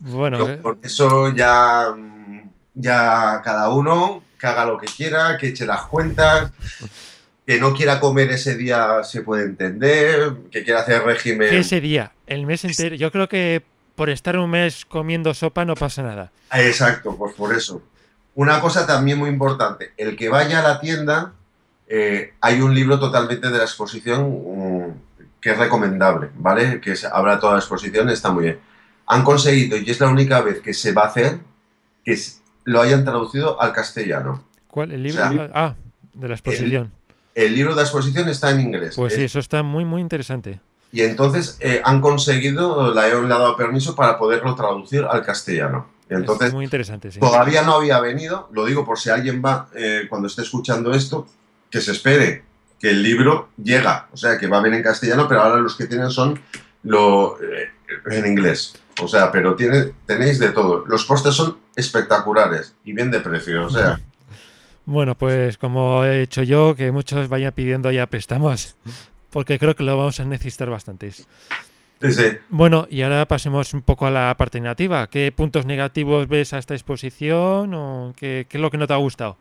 bueno, Yo, eh, por eso ya, ya cada uno que haga lo que quiera, que eche las cuentas, que no quiera comer ese día se puede entender, que quiera hacer régimen. ese día, el mes entero, yo creo que por estar un mes comiendo sopa no pasa nada. Exacto, pues por eso. Una cosa también muy importante, el que vaya a la tienda, eh, hay un libro totalmente de la exposición mm, que es recomendable, ¿vale? Que se- habla toda la exposición, está muy bien. Han conseguido, y es la única vez que se va a hacer, que lo hayan traducido al castellano. ¿Cuál? ¿El libro? O sea, ah, de la exposición. El, libro de la exposición está en inglés. Pues sí, eso está muy, muy interesante. Y entonces eh, han conseguido, le ha dado permiso para poderlo traducir al castellano. Entonces, es muy interesante, sí. Todavía no había venido, lo digo por si alguien va, eh, cuando esté escuchando esto, que se espere que el libro llega, o sea, que va a venir en castellano, pero ahora los que tienen son lo, eh, en inglés. O sea, pero tiene, tenéis de todo. Los postes son espectaculares y bien de precio, o sea. Bueno, pues como he hecho yo, que muchos vayan pidiendo ya préstamos porque creo que lo vamos a necesitar bastantes. Sí, Bueno, y ahora pasemos un poco a la parte negativa. ¿Qué puntos negativos ves a esta exposición o qué, qué es lo que no te ha gustado?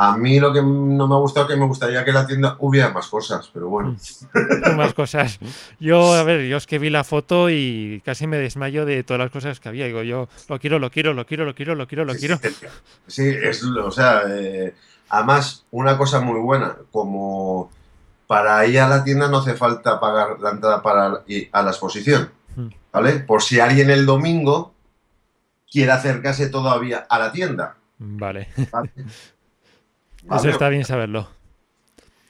A mí lo que no me ha gustado es que me gustaría que la tienda hubiera más cosas, pero bueno. más cosas. Yo, a ver, yo es que vi la foto y casi me desmayo de todas las cosas que había. Digo, yo lo quiero, lo quiero, lo quiero, lo quiero, lo quiero, lo quiero. Sí, es, o sea, eh, además, una cosa muy buena, como para ir a la tienda no hace falta pagar la entrada para ir a la exposición, ¿vale? Por si alguien el domingo quiere acercarse todavía a la tienda. Vale. ¿vale? Eso está bien saberlo.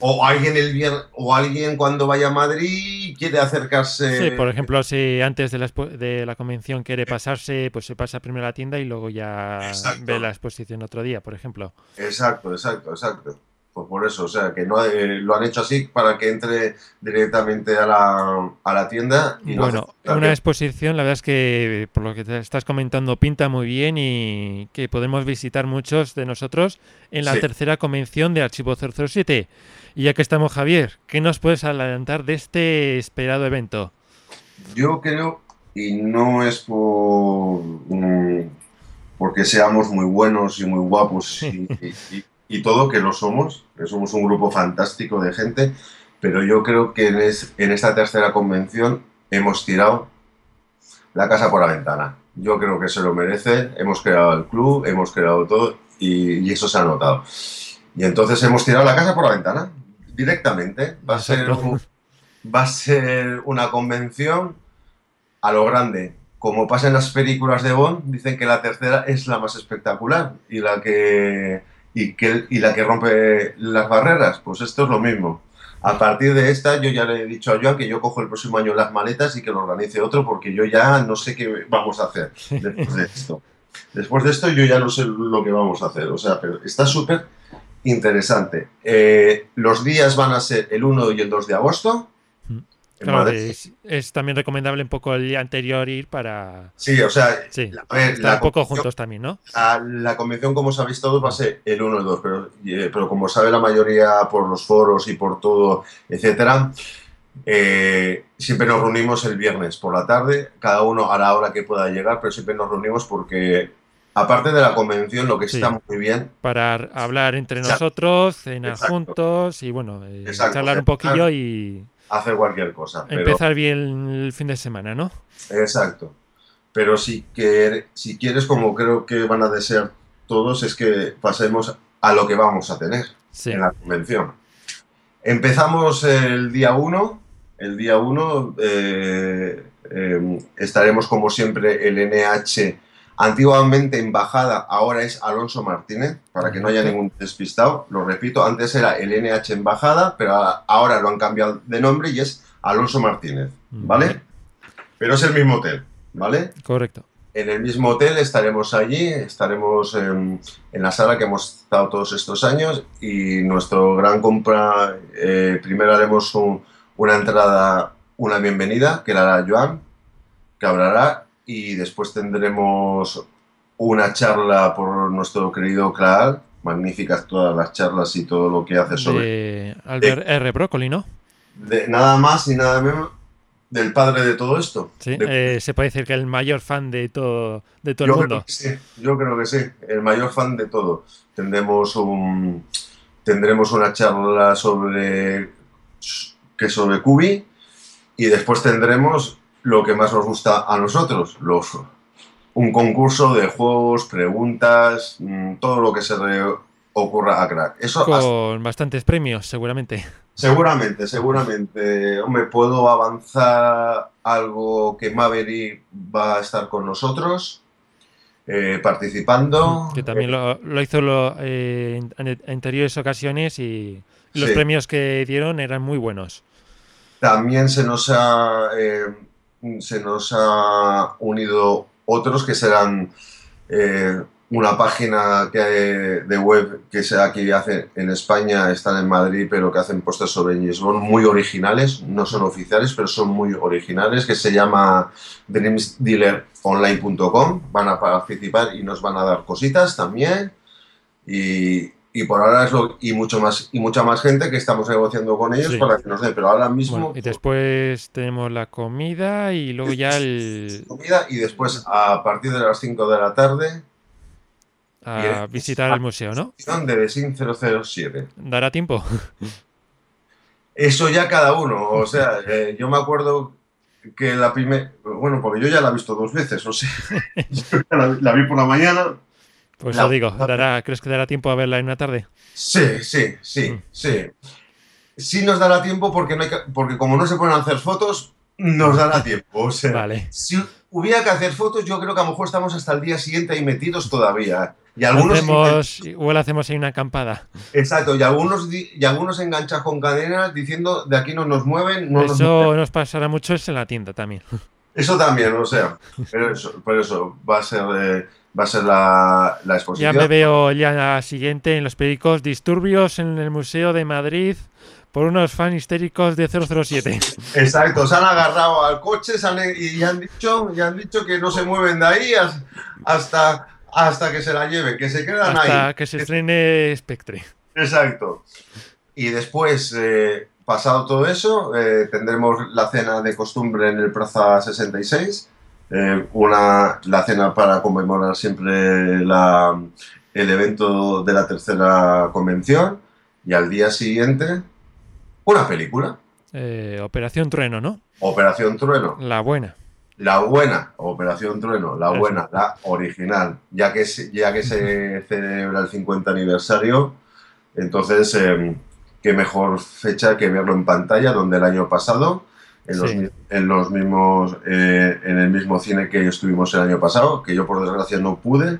O alguien el viernes, o alguien cuando vaya a Madrid quiere acercarse. Sí, por ejemplo, si antes de la, de la convención quiere pasarse, pues se pasa primero a la tienda y luego ya exacto. ve la exposición otro día, por ejemplo. Exacto, exacto, exacto. Pues por eso, o sea, que no eh, lo han hecho así para que entre directamente a la, a la tienda. Y bueno, no una exposición, la verdad es que por lo que te estás comentando, pinta muy bien y que podemos visitar muchos de nosotros en la sí. tercera convención de Archivo 007. Y ya que estamos, Javier, ¿qué nos puedes adelantar de este esperado evento? Yo creo, y no es por um, porque seamos muy buenos y muy guapos y, y, y todo, que lo somos, que somos un grupo fantástico de gente, pero yo creo que en, es, en, esta tercera convención hemos tirado la casa por la ventana. Yo creo que se lo merece, hemos creado el club, hemos creado todo y, y eso se ha notado. Y entonces hemos tirado la casa por la ventana, directamente. Va a, ser un, va a ser una convención a lo grande. Como pasa en las películas de Bond, dicen que la tercera es la más espectacular y la que y, que, y la que rompe las barreras, pues esto es lo mismo. A partir de esta, yo ya le he dicho a Joan que yo cojo el próximo año las maletas y que lo organice otro, porque yo ya no sé qué vamos a hacer después de esto. Después de esto, yo ya no sé lo que vamos a hacer. O sea, pero está súper interesante. Eh, los días van a ser el 1 y el 2 de agosto. Claro, es, es, también recomendable un poco el día anterior ir para. Sí, o sea, sí, a ver, estar un poco juntos también, ¿no? La, la, convención, como sabéis todos, va a ser el 1 y el 2, pero, pero como sabe la mayoría por los foros y por todo, etcétera, eh, siempre nos reunimos el viernes por la tarde, cada uno a la hora que pueda llegar, pero siempre nos reunimos porque aparte de la convención, lo que sí, está muy bien. Para hablar entre nosotros, cenar juntos y bueno, eh, charlar un poquillo y. Hacer cualquier cosa. Empezar bien el fin de semana, ¿no? Exacto. Pero si, que, si quieres, como creo que van a desear todos, es que pasemos a lo que vamos a tener sí. en la convención. Empezamos el día 1. El día 1 eh, eh, estaremos, como siempre, el NH Antiguamente embajada, ahora es Alonso Martínez, para que no haya ningún despistado. Lo repito, antes era el NH embajada, pero ahora lo han cambiado de nombre y es Alonso Martínez, ¿vale? Pero es el mismo hotel, ¿vale? Correcto. En el mismo hotel estaremos allí, estaremos en, en la sala que hemos estado todos estos años y nuestro gran compra, eh, primero haremos un, una entrada, una bienvenida, que la hará Joan, que hablará y después tendremos una charla por nuestro querido Clark, magníficas todas las charlas y todo lo que hace sobre... De Albert de, R. Broccoli, ¿no? De nada más y nada menos del padre de todo esto. Sí, de, eh, se puede decir que el mayor fan de todo, de todo el mundo. Creo que sí, yo creo que sí, el mayor fan de todo. Tendremos un tendremos una charla sobre que sobre Kubi y después tendremos lo que más nos gusta a nosotros, los, un concurso de juegos, preguntas, mm, todo lo que se le ocurra a Crack. Eso Con hasta... bastantes premios, seguramente. Seguramente, seguramente. Hombre, puedo avanzar algo que Maverick va a estar con nosotros. eh, participando. Que también lo, lo hizo lo, eh, en, en anteriores ocasiones y los Sí. premios que dieron eran muy buenos. También se nos ha, eh, se nos ha unido otros que serán eh, una página que de web que se aquí hace en España, están en Madrid, pero que hacen postes sobre Bond muy originales, no son oficiales, pero son muy originales, que se llama dreamsdealeronline.com. Van a participar y nos van a dar cositas también. Y, y por ahora es lo, y mucho más y mucha más gente que estamos negociando con ellos Sí. para que nos den, pero ahora mismo Bueno, y después tenemos la comida y luego ya el, comida y después a partir de las 5 de la tarde a Bien. visitar el museo, ¿no? de Besin 007. ¿Dará tiempo? Eso ya cada uno, o sea, eh, yo me acuerdo que la primera, bueno, porque yo ya la he visto dos veces, o sea, yo la, la vi por la mañana. Pues lo digo, ¿dará, ¿crees que dará tiempo a verla en una tarde? Sí, sí, sí, Mm. sí. Sí nos dará tiempo porque, no hay que- porque como no se pueden hacer fotos, nos dará tiempo. O sea, Vale. si hubiera que hacer fotos, yo creo que a lo mejor estamos hasta el día siguiente ahí metidos todavía. Y algunos Hacemos, igual hacemos ahí una acampada. Exacto, y algunos, y algunos enganchas con cadenas diciendo de aquí no nos mueven, no nos Eso mueven. nos pasará mucho es en la tienda también. Eso también, o sea, pero eso, por eso va a ser, eh, va a ser la, la Ya exposición. me veo ya la siguiente en los periódicos disturbios en el Museo de Madrid por unos fans histéricos de 007. Exacto, se han agarrado al coche se han- y han, dicho, ya han dicho que no se mueven de ahí as- hasta, hasta que se la lleven, que se quedan Hasta ahí. que se estrene Spectre. Exacto. Y después, eh, pasado todo eso, eh, tendremos la cena de costumbre en el Plaza 66. Eh, una, la cena para conmemorar siempre la- el evento de la tercera convención. Y al día siguiente, una película. Eh, Operación Trueno, ¿no? Operación Trueno. La buena. La buena, Operación Trueno, la Eso. buena, la original, ya que, se- ya que se celebra el 50 aniversario, entonces, eh, qué mejor fecha que verlo en pantalla, donde el año pasado, en, los, Sí. en los mismos, eh, en el mismo cine que estuvimos el año pasado, que yo por desgracia no pude,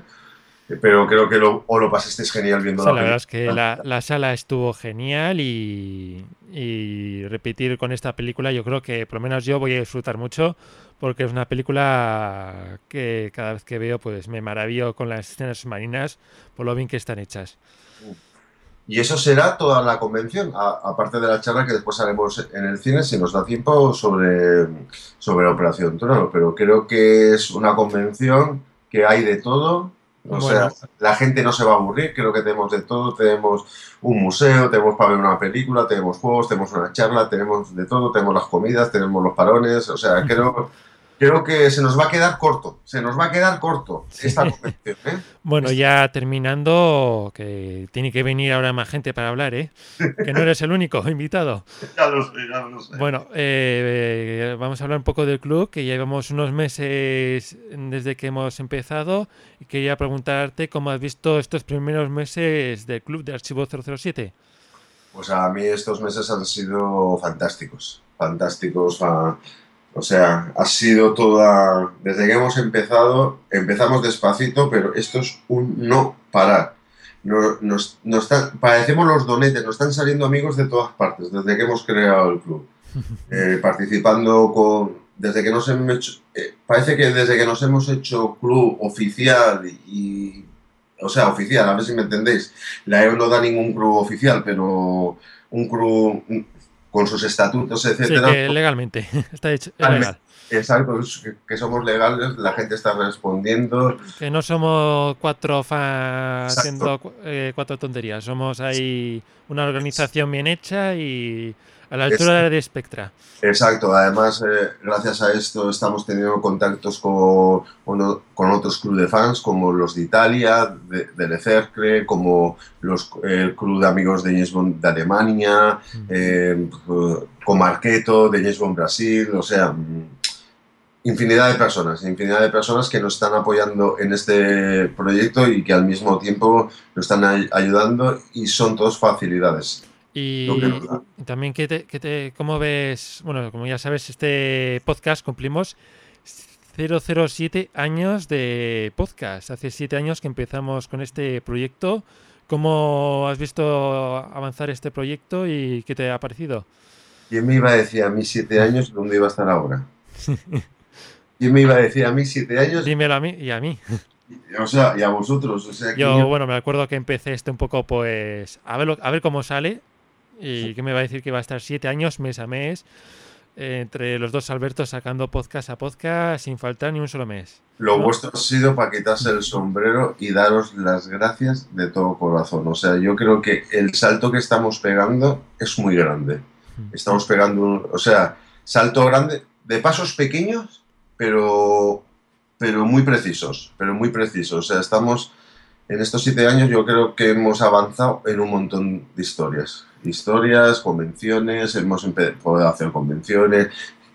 eh, pero creo que lo, o lo pasasteis genial viendo Sí, la la verdad es que película. la, la sala estuvo genial y, y repetir con esta película yo creo que por lo menos yo voy a disfrutar mucho porque es una película que cada vez que veo pues me maravillo con las escenas marinas por lo bien que están hechas. Y eso será toda la convención, a- aparte de la charla que después haremos en el cine, si nos da tiempo, sobre, sobre Operación Trueno. Pero creo que es una convención que hay de todo. O Bueno. sea, la gente no se va a aburrir, creo que tenemos de todo. Tenemos un museo, tenemos para ver una película, tenemos juegos, tenemos una charla, tenemos de todo, tenemos las comidas, tenemos los parones. O sea, creo, creo que se nos va a quedar corto, se nos va a quedar corto Sí. esta convención. ¿eh? Bueno, ya terminando, que tiene que venir ahora más gente para hablar, ¿eh? Que no eres el único invitado. Ya lo sé, ya lo sé. Bueno, eh, eh, vamos a hablar un poco del club, que ya llevamos unos meses desde que hemos empezado y quería preguntarte cómo has visto estos primeros meses del club de Archivo 007. Pues a mí estos meses han sido fantásticos, fantásticos. O sea, ha sido toda... Desde que hemos empezado, empezamos despacito, pero esto es un no parar. No- Nos, nos están- parecemos los donetes, nos están saliendo amigos de todas partes desde que hemos creado el club. Eh, participando con... Desde que nos hemos hecho... eh, parece que desde que nos hemos hecho club oficial y... O sea, oficial, a ver si me entendéis. La EU no da ningún club oficial, pero un club con sus estatutos, Sí, etcétera. que legalmente está hecho, legal. Exacto, es que, somos legales, la gente está respondiendo. Que no somos cuatro fans haciendo eh, cuatro tonterías. Somos ahí una organización bien hecha y a la altura de Spectra. Exacto, además, eh, gracias a esto estamos teniendo contactos con, con, otros clubes de fans, como los de Italia, de, de Le Cercle, como los, el club de amigos de James Bond de Alemania, eh, con Marqueto, de James Bond Brasil, o sea, mm, infinidad de personas, infinidad de personas que nos están apoyando en este proyecto y que al mismo tiempo nos están ay- ayudando y son todos facilidades. Y y también, ¿qué te, qué te- ¿cómo ves? Bueno, como ya sabes, este podcast cumplimos 007 años de podcast. Hace siete años que empezamos con este proyecto. ¿Cómo has visto avanzar este proyecto y qué te ha parecido? ¿Quién me iba a decir a mí siete años dónde iba a estar ahora? ¿Quién me iba a decir a mí siete años? Dímelo a mí y a mí. O sea, y a vosotros. O sea, Yo, bueno, me acuerdo que empecé este un poco, pues, a ver, a ver cómo sale. Y que me va a decir que va a estar siete años, mes a mes, entre los dos Albertos sacando podcast a podcast sin faltar ni un solo mes. Lo vuestro ha sido para quitarse el sombrero y daros las gracias de todo corazón. O sea, yo creo que el salto que estamos pegando es muy grande. Estamos pegando, o sea, salto grande, de pasos pequeños, pero, pero muy precisos, pero muy precisos. O sea, estamos, en estos siete años yo creo que hemos avanzado en un montón de historias. Historias, convenciones, hemos podido hacer convenciones,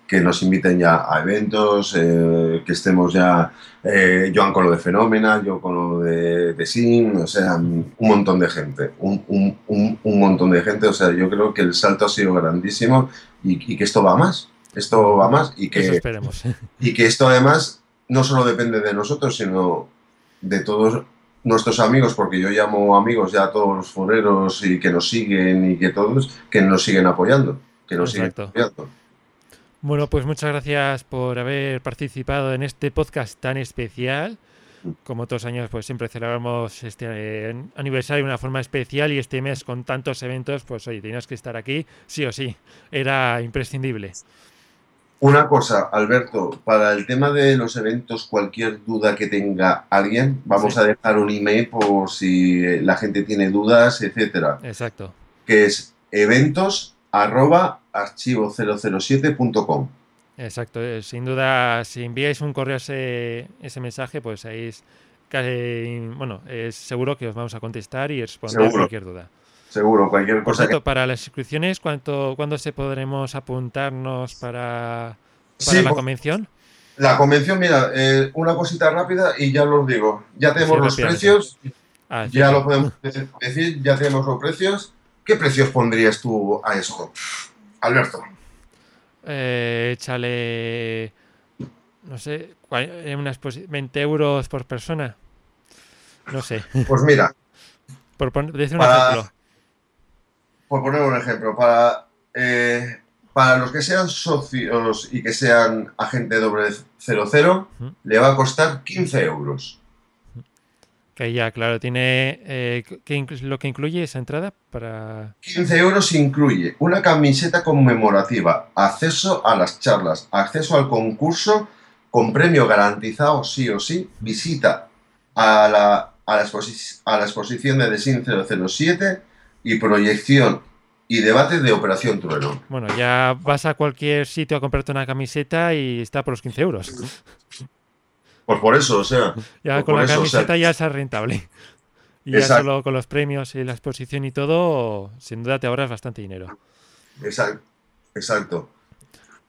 que nos inviten ya a eventos, eh, que estemos ya, eh, Joan con lo de Fenómena, yo con lo de, de Sin, o sea, un montón de gente, un, un, un, un, montón de gente, o sea, yo creo que el salto ha sido grandísimo y, y que esto va más, esto va más y que, Eso esperemos. y que esto además no solo depende de nosotros, sino de todos nuestros amigos, porque yo llamo amigos ya a todos los foreros y que nos siguen y que todos, que nos siguen apoyando, que nos Exacto. siguen apoyando. Bueno, pues muchas gracias por haber participado en este podcast tan especial. Como todos los años, pues siempre celebramos este eh, aniversario de una forma especial y este mes con tantos eventos, pues oye, tenías que estar aquí, sí o sí. Era imprescindible. Una cosa, Alberto, para el tema de los eventos, cualquier duda que tenga alguien, vamos Sí. a dejar un email por si la gente tiene dudas, etcétera, Exacto. que es eventos arroba archivo007.com. Exacto. eh, Sin duda, si enviáis un correo a ese, ese mensaje, pues ahí es, casi- bueno, es seguro que os vamos a contestar y responder Seguro. cualquier duda. Seguro, cualquier Por cosa cierto, para las inscripciones, ¿cuánto, ¿cuándo se podremos apuntarnos para, que... para Sí, la pues, convención? la convención, mira, eh, una cosita rápida y ya os digo, ya tenemos Sí, los precios, Ah, ya lo podemos de- decir, ya tenemos los precios. ¿Qué precios pondrías tú a esto, Alberto? Eh, échale, no sé, eh, unas posi- 20 euros por persona. No sé, Pues mira, por pon- decir un Para- ejemplo. Por poner un ejemplo, para, eh, para los que sean socios y que sean agente doble 00, Ujú. le va a costar 15 euros. Que ya, claro, tiene eh, ¿qué inclu- lo que incluye esa entrada para 15 euros incluye una camiseta conmemorativa, acceso a las charlas, acceso al concurso con premio garantizado sí o sí, visita a la, a la, exposi- a la exposición de Design 007 y proyección y debate de Operación Trueno. Bueno, ya vas a cualquier sitio a comprarte una camiseta y está por los 15 euros. Pues por eso, o sea, Ya Pues con la eso, o sea- camiseta ya es rentable. Y ya Exacto. solo con los premios y la exposición y todo, sin duda te ahorras bastante dinero. exacto. exacto.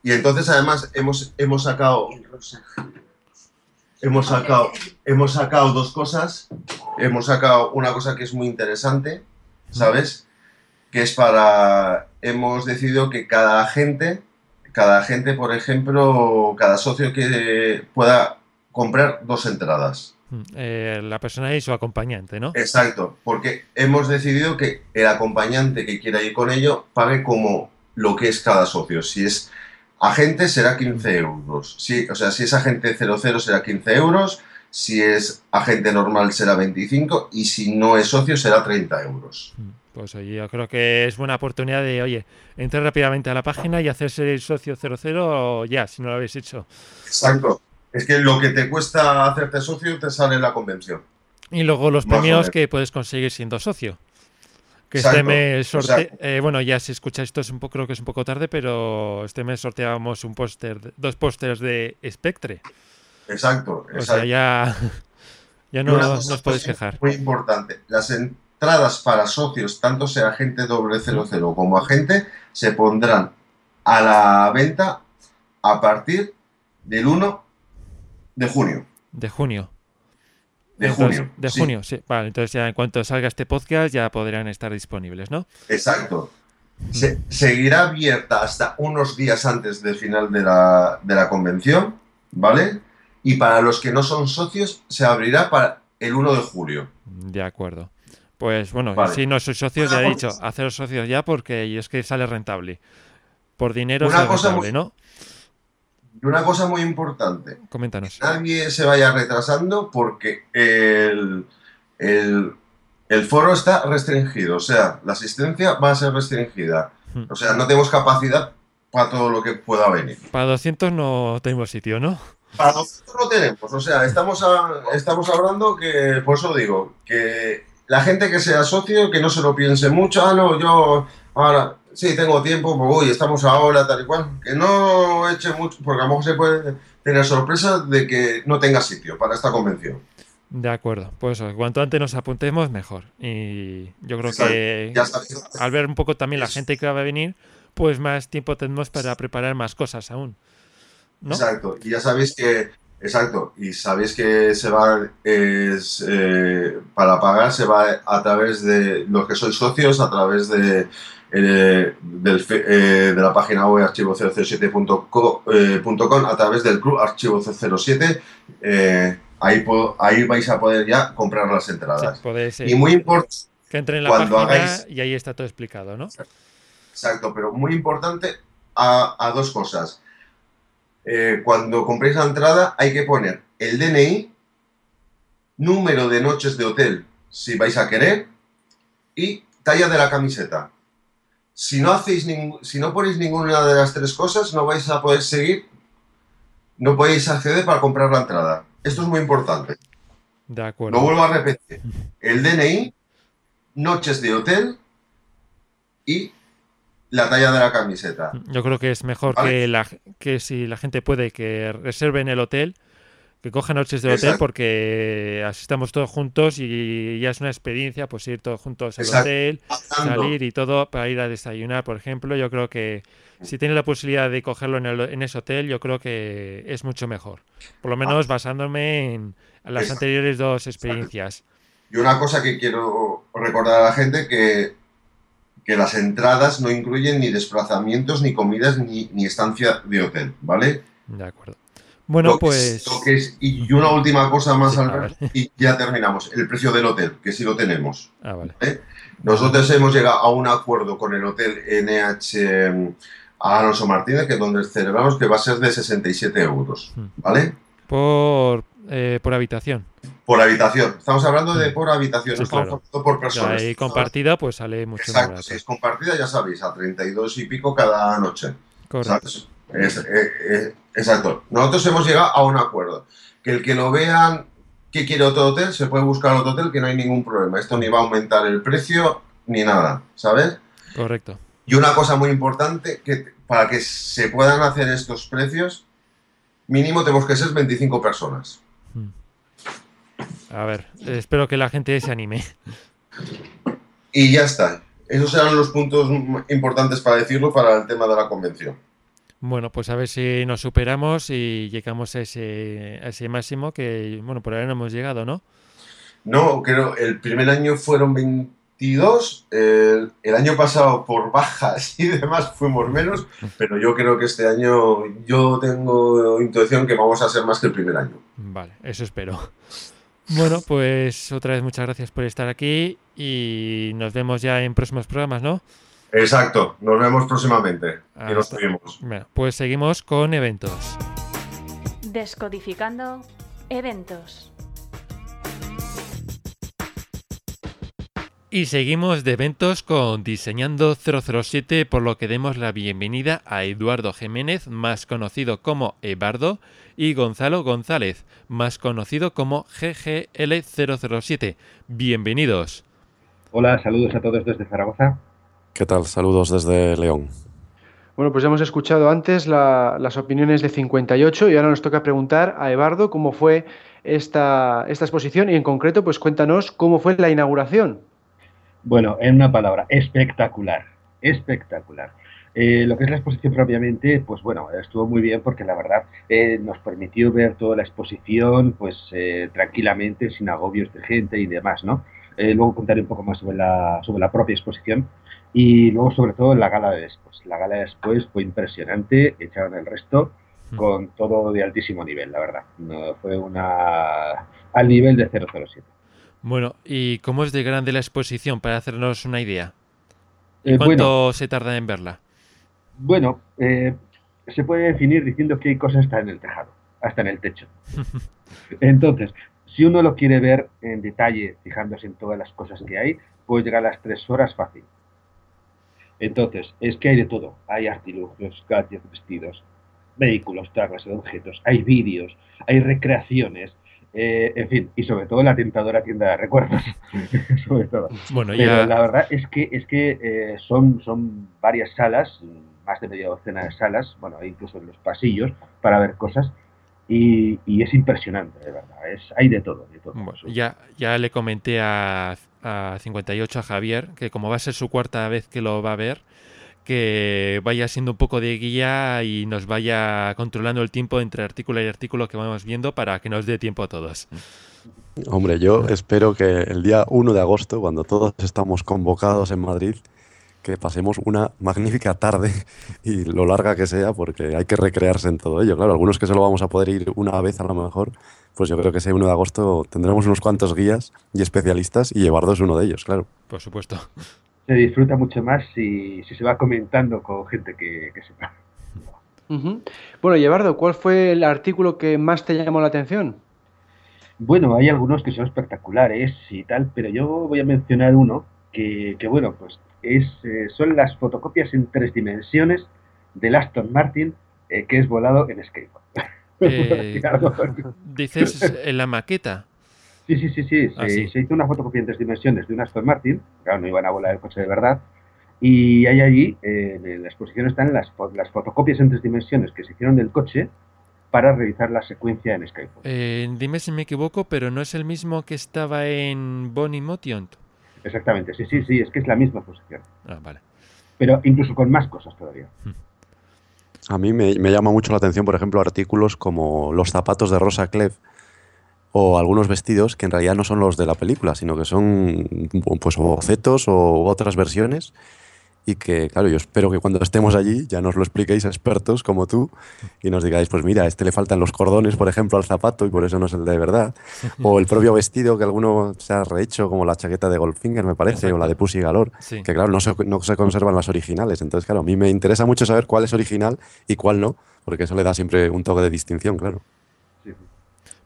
Y entonces además hemos, hemos sacado hemos sacado hemos sacado dos cosas. Hemos sacado una cosa que es muy interesante, ¿sabes? Que es para hemos decidido que cada agente, cada agente, por ejemplo, cada socio que pueda comprar dos entradas. Mm, eh, la persona y su acompañante, ¿no? Exacto, porque hemos decidido que el acompañante que quiera ir con ello pague como lo que es cada socio. Si es agente será 15 euros. Si, o sea, si es agente 00 será 15 euros. Si es agente normal será 25 y si no es socio será 30 euros. Mm, Pues oye, yo creo que es buena oportunidad de, oye, entrar rápidamente a la página y hacerse el socio 00 ya, si no lo habéis hecho. Exacto. Es que lo que te cuesta hacerte socio te sale en la convención. Y luego los Más premios que puedes conseguir siendo socio. Que Exacto, este mes sorte eh, bueno, ya si escucháis esto es un poco, creo que es un poco tarde, pero este mes sorteábamos un póster, dos pósters de Spectre. Exacto, O exacto. sea, ya, ya no, una no podéis quejar. Muy importante. Las entradas para socios, tanto sea agente doble 00 como agente, se pondrán a la venta a partir del 1 de junio. De junio. De Entonces, junio. De sí, junio, sí. Vale, entonces ya en cuanto salga este podcast ya podrán estar disponibles, ¿no? Exacto. Se- seguirá abierta hasta unos días antes del final de la, de la convención, ¿vale? Y para los que no son socios se abrirá para el 1 de julio. De acuerdo. Pues bueno, si no sois socios, ya he dicho, haceros socios ya porque es que sale rentable. Por dinero una sale cosa rentable, ¿no? Y una cosa muy importante. Coméntanos. Que nadie se vaya retrasando porque el, el, el, foro está restringido. O sea, la asistencia va a ser restringida. Hmm. O sea, no tenemos capacidad para todo lo que pueda venir. Para 200 no tenemos sitio, ¿no? Para 200 no tenemos. O sea, estamos, estamos hablando que, por eso digo, que la gente que sea socio, que no se lo piense mucho, ah, no, yo ahora sí tengo tiempo, pues uy, estamos ahora, tal y cual, que no eche mucho, porque a lo mejor se puede tener sorpresa de que no tenga sitio para esta convención. De acuerdo, pues cuanto antes nos apuntemos, mejor. Y yo creo que al ver un poco también la gente que va a venir, pues más tiempo tenemos para preparar más cosas aún. Exacto, y ya sabéis que Exacto, y sabéis que se va, es, eh, para pagar se va a través de los que sois socios, a través de, eh, eh, de la página web archivo007.com, a través del club archivo 07. ahí, ahí vais a poder ya comprar las entradas. y muy importante. Que entren en la página y ahí está todo explicado, ¿no? Exacto, pero muy importante a, a dos cosas eh, cuando compréis la entrada hay que poner el DNI, número de noches de hotel si vais a querer y talla de la camiseta. Si no, hacéis si no ponéis ninguna de las tres cosas, no vais a poder seguir, no podéis acceder para comprar la entrada. Esto es muy importante. De acuerdo. Lo vuelvo a repetir. El DNI, noches de hotel y la talla de la camiseta. Yo creo que es mejor que, la, que si la gente puede que reserve en el hotel, que coja noches de hotel porque asistamos todos juntos y ya es una experiencia pues ir todos juntos al hotel, salir y todo para ir a desayunar, por ejemplo. Yo creo que si tiene la posibilidad de cogerlo en, en ese hotel, yo creo que es mucho mejor. Por lo menos basándome en las anteriores dos experiencias. Y una cosa que quiero recordar a la gente que que las entradas no incluyen ni desplazamientos, ni comidas, ni, estancia de hotel, ¿vale? De acuerdo. Bueno, pues. y una última cosa más, al y ya terminamos. El precio del hotel, que sí lo tenemos. Ah, vale. Nosotros hemos llegado a un acuerdo con el hotel NH mm, Alonso Martínez, que es donde celebramos, que va a ser de 67 euros. Hmm. ¿Vale? Por, eh, por habitación por habitación. Estamos hablando de por habitación, no estamos hablando por personas. Y compartida, pues sale mucho Exacto, más si es compartida, ya sabéis, a 32 y pico cada noche. Correcto. Exacto. Nosotros hemos llegado a un acuerdo. Que el que lo vean que quiere otro hotel, se puede buscar otro hotel, que no hay ningún problema. Esto ni va a aumentar el precio ni nada, ¿sabes? Correcto. Y una cosa muy importante, que para que se puedan hacer estos precios, mínimo tenemos que ser 25 personas. A ver, espero que la gente se anime. Y ya está. Esos eran los puntos importantes para decirlo para el tema de la convención. Bueno, pues a ver si nos superamos y llegamos a ese, ese máximo que, bueno, por ahora no hemos llegado, ¿no? No, creo, el primer año fueron 22, el, el, año pasado por bajas y demás fuimos menos, pero yo creo que este año yo tengo intuición que vamos a ser más que el primer año. Vale, eso espero. Bueno, pues otra vez muchas gracias por estar aquí y nos vemos ya en próximos programas, ¿no? Exacto, nos vemos próximamente y nos seguimos. pues seguimos con eventos. Descodificando eventos. Y seguimos de eventos con Diseñando 007, por lo que demos la bienvenida a Eduardo Jiménez, más conocido como Ebardo, y Gonzalo González, más conocido como GGL007. Bienvenidos. Hola, saludos a todos desde Zaragoza. ¿Qué tal? Saludos desde León. Bueno, pues hemos escuchado antes las opiniones de 58 y ahora nos toca preguntar a Ebardo cómo fue esta, esta exposición y en concreto, pues cuéntanos cómo fue la inauguración. Bueno, en una palabra, espectacular, espectacular. Eh, lo que es la exposición propiamente, pues bueno, estuvo muy bien porque la verdad eh, nos permitió ver toda la exposición pues eh, tranquilamente, sin agobios de gente y demás, ¿no? luego contaré un poco más sobre la, sobre la propia exposición y luego sobre todo la gala de después. La gala de después fue impresionante, echaron el resto con todo de altísimo nivel, la verdad. No, fue una al nivel de 007. Bueno, ¿y cómo es de grande la exposición para hacernos una idea? ¿Y cuánto se tarda en verla? Bueno, eh, se puede definir diciendo que hay cosas hasta en el tejado, hasta en el techo. Entonces, si uno lo quiere ver en detalle, fijándose en todas las cosas que hay, puede llegar a las tres horas fácil. Entonces, es que hay de todo. Hay artilugios, gadgets, vestidos, vehículos, trajes de objetos, hay vídeos, hay recreaciones, eh, en fin, y sobre todo la tentadora tienda de recuerdos. sobre todo. Bueno, Pero la verdad es que, es que eh, son, son varias salas, más de media docena de salas, bueno, incluso en los pasillos, para ver cosas. Y, es impresionante, de verdad. Es, hay de todo. De todo. ya, ya le comenté a, a 58 a Javier que como va a ser su cuarta vez que lo va a ver, que vaya siendo un poco de guía y nos vaya controlando el tiempo entre artículo y artículo que vamos viendo para que nos dé tiempo a todos. Hombre, yo espero que el día 1 de agosto, cuando todos estamos convocados en Madrid, que pasemos una magnífica tarde y lo larga que sea, porque hay que recrearse en todo ello. Claro, algunos que solo vamos a poder ir una vez a lo mejor, pues yo creo que ese 1 de agosto tendremos unos cuantos guías y especialistas y Llevardo es uno de ellos, claro. Por supuesto se disfruta mucho más si, se va comentando con gente que, sepa. Bueno, Llevardo, ¿cuál fue el artículo que más te llamó la atención? Bueno, hay algunos que son espectaculares y tal, pero yo voy a mencionar uno que, bueno, pues es, eh, son las fotocopias en tres dimensiones del Aston Martin eh, que es volado en skateboard. Eh, dices en la maqueta. Sí, sí, sí, sí. Ah, se, hizo una fotocopia en tres dimensiones de un Aston Martin, claro, no iban a volar el coche de verdad, y hay allí, en la exposición están las, las fotocopias en tres dimensiones que se hicieron del coche para realizar la secuencia en Skype. Eh, dime si me equivoco, pero no es el mismo que estaba en Bonnie Motion. Exactamente, sí, sí, sí, es que es la misma exposición. Ah, vale. Pero incluso con más cosas todavía. Hmm. A mí me, me, llama mucho la atención, por ejemplo, artículos como los zapatos de Rosa Clef, o algunos vestidos que en realidad no son los de la película, sino que son pues bocetos o otras versiones y que, claro, yo espero que cuando estemos allí ya nos lo expliquéis expertos como tú y nos digáis, pues mira, a este le faltan los cordones, por ejemplo, al zapato y por eso no es el de verdad. O el propio vestido que alguno se ha rehecho, como la chaqueta de Goldfinger, me parece, o la de Pussy Galore, que claro, no se, no se conservan las originales. Entonces, claro, a mí me interesa mucho saber cuál es original y cuál no, porque eso le da siempre un toque de distinción, claro.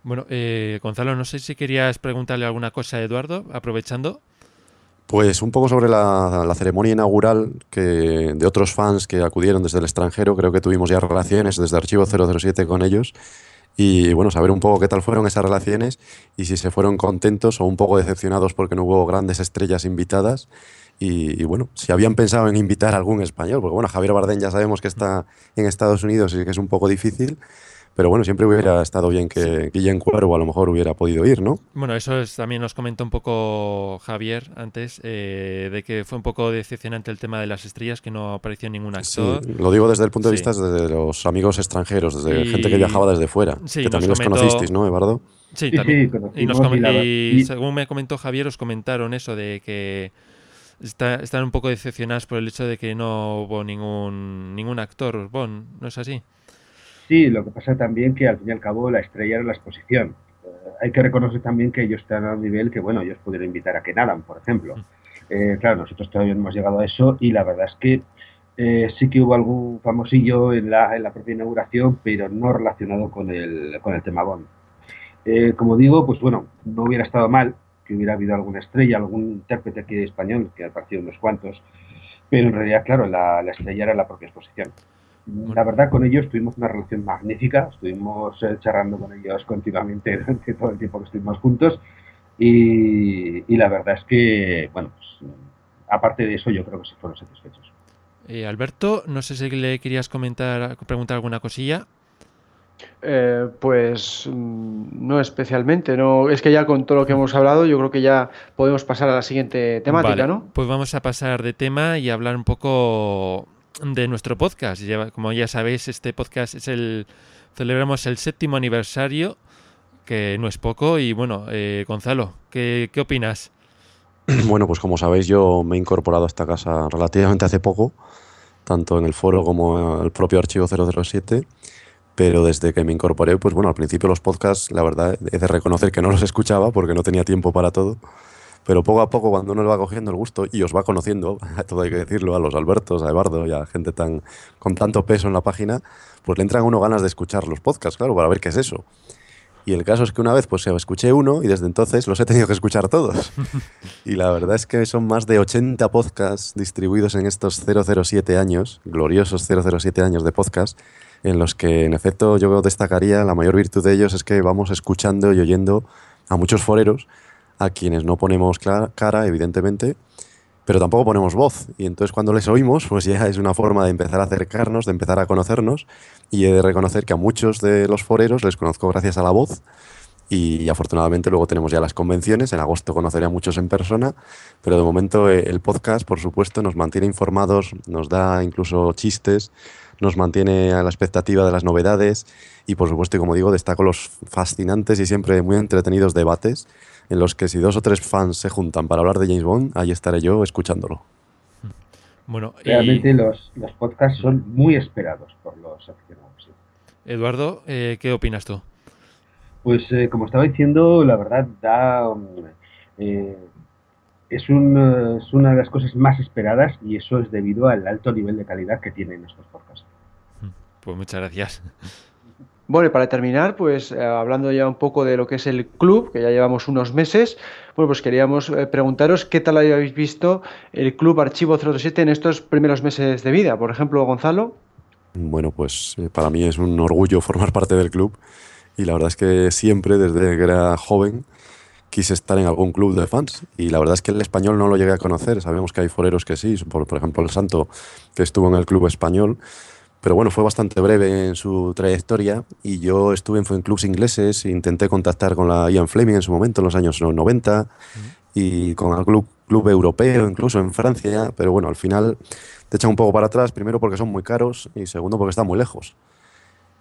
Bueno, eh, Gonzalo, no sé si querías preguntarle alguna cosa a Eduardo, aprovechando. Pues un poco sobre la, ceremonia inaugural que de otros fans que acudieron desde el extranjero. Creo que tuvimos ya relaciones desde Archivo 007 con ellos. Y bueno, saber un poco qué tal fueron esas relaciones y si se fueron contentos o un poco decepcionados porque no hubo grandes estrellas invitadas. Y, y, bueno, si habían pensado en invitar a algún español, porque bueno, Javier Bardem ya sabemos que está en Estados Unidos y que es un poco difícil, pero bueno, siempre hubiera estado bien que Guillén Cuervo a lo mejor hubiera podido ir, ¿no? Bueno, eso también nos comentó un poco Javier antes, eh, de que fue un poco decepcionante el tema de las estrellas, que no apareció ningún actor. Sí, lo digo desde el punto de vista de los amigos extranjeros, desde gente que viajaba desde fuera, que también los conocisteis, ¿no, Eduardo? Sí, también. y, según me comentó Javier, os comentaron eso de que están un poco decepcionados por el hecho de que no hubo ningún, ningún actor Bon, ¿no es así? Sí, lo que pasa también que al fin y al cabo la estrella era la exposición. Eh, hay que reconocer también que ellos están a un nivel que, bueno, ellos pudieron invitar a que nadan, por ejemplo. Eh, claro, nosotros todavía no hemos llegado a eso y la verdad es que eh, sí que hubo algún famosillo en la, en la propia inauguración, pero no relacionado con el, con el tema Bond. como digo, pues bueno, no hubiera estado mal que hubiera habido alguna estrella, algún intérprete aquí español, que ha parecido unos cuantos, pero en realidad, claro, la, la estrella era la propia exposición la verdad con ellos tuvimos una relación magnífica, estuvimos eh, charlando con ellos continuamente durante todo el tiempo que estuvimos juntos y, la verdad es que, bueno, pues, aparte de eso yo creo que sí fueron satisfechos. Eh, Alberto, no sé si le querías comentar, preguntar alguna cosilla. Eh, pues mm, no especialmente, no es que ya con todo lo que hemos hablado, yo creo que ya podemos pasar a la siguiente temática, ¿no? Pues vamos a pasar de tema y hablar un poco de nuestro podcast. Como ya sabéis, este podcast es el. Celebramos el séptimo aniversario, que no es poco. Y bueno, eh, Gonzalo, ¿qué, ¿qué opinas? Bueno, pues como sabéis, yo me he incorporado a esta casa relativamente hace poco, tanto en el foro como en el propio archivo 007. pero desde que me incorporé, pues bueno, al principio los podcasts, la verdad, he de reconocer que no los escuchaba porque no tenía tiempo para todo. Pero poco a poco, cuando uno le va cogiendo el gusto y os va conociendo, todo hay que decirlo, a los Albertos, a Eduardo y a gente tan, con tanto peso en la página, pues le entran a uno ganas de escuchar los podcasts, claro, para ver qué es eso. Y el caso es que una vez pues escuché uno y desde entonces los he tenido que escuchar todos. y la verdad es que son más de 80 podcasts distribuidos en estos 007 años, gloriosos 007 años de podcast, en los que en efecto yo destacaría la mayor virtud de ellos es que vamos escuchando y oyendo a muchos foreros, a quienes no ponemos cara, evidentemente, pero tampoco ponemos voz. Y entonces cuando les oímos, pues ya es una forma de empezar a acercarnos, de empezar a conocernos. Y he de reconocer que a muchos de los foreros les conozco gracias a la voz. Y, afortunadamente luego tenemos ya las convenciones. En agosto conoceré a muchos en persona. Pero de momento eh, el podcast, por supuesto, nos mantiene informados, nos da incluso chistes, nos mantiene a la expectativa de las novedades. Y por supuesto, como digo, destaco los fascinantes y siempre muy entretenidos debates en los que si dos o tres fans se juntan para hablar de James Bond, ahí estaré yo escuchándolo. Bueno, Realmente los, los, podcasts son muy esperados por los aficionados. Eduardo, eh, ¿qué opinas tú? Pues eh, como estaba diciendo, la verdad da... Um, eh, es, un, es una de las cosas más esperadas y eso es debido al alto nivel de calidad que tienen estos podcasts. Pues muchas gracias. Bueno, y para terminar, pues eh, hablando ya un poco de lo que es el club, que ya llevamos unos meses, bueno, pues queríamos eh, preguntaros qué tal habéis visto el club Archivo 07 en estos primeros meses de vida. Por ejemplo, Gonzalo. Bueno, pues eh, para mí es un orgullo formar parte del club y la verdad es que siempre, desde que era joven, quise estar en algún club de fans y la verdad es que el español no lo llegué a conocer. Sabemos que hay foreros que sí, por, por ejemplo el Santo, que estuvo en el club español pero bueno, fue bastante breve en su trayectoria y yo estuve en clubs ingleses, intenté contactar con la Ian Fleming en su momento, en los años 90, y con el club, club europeo, incluso en Francia, pero bueno, al final te echan un poco para atrás, primero porque son muy caros y segundo porque están muy lejos.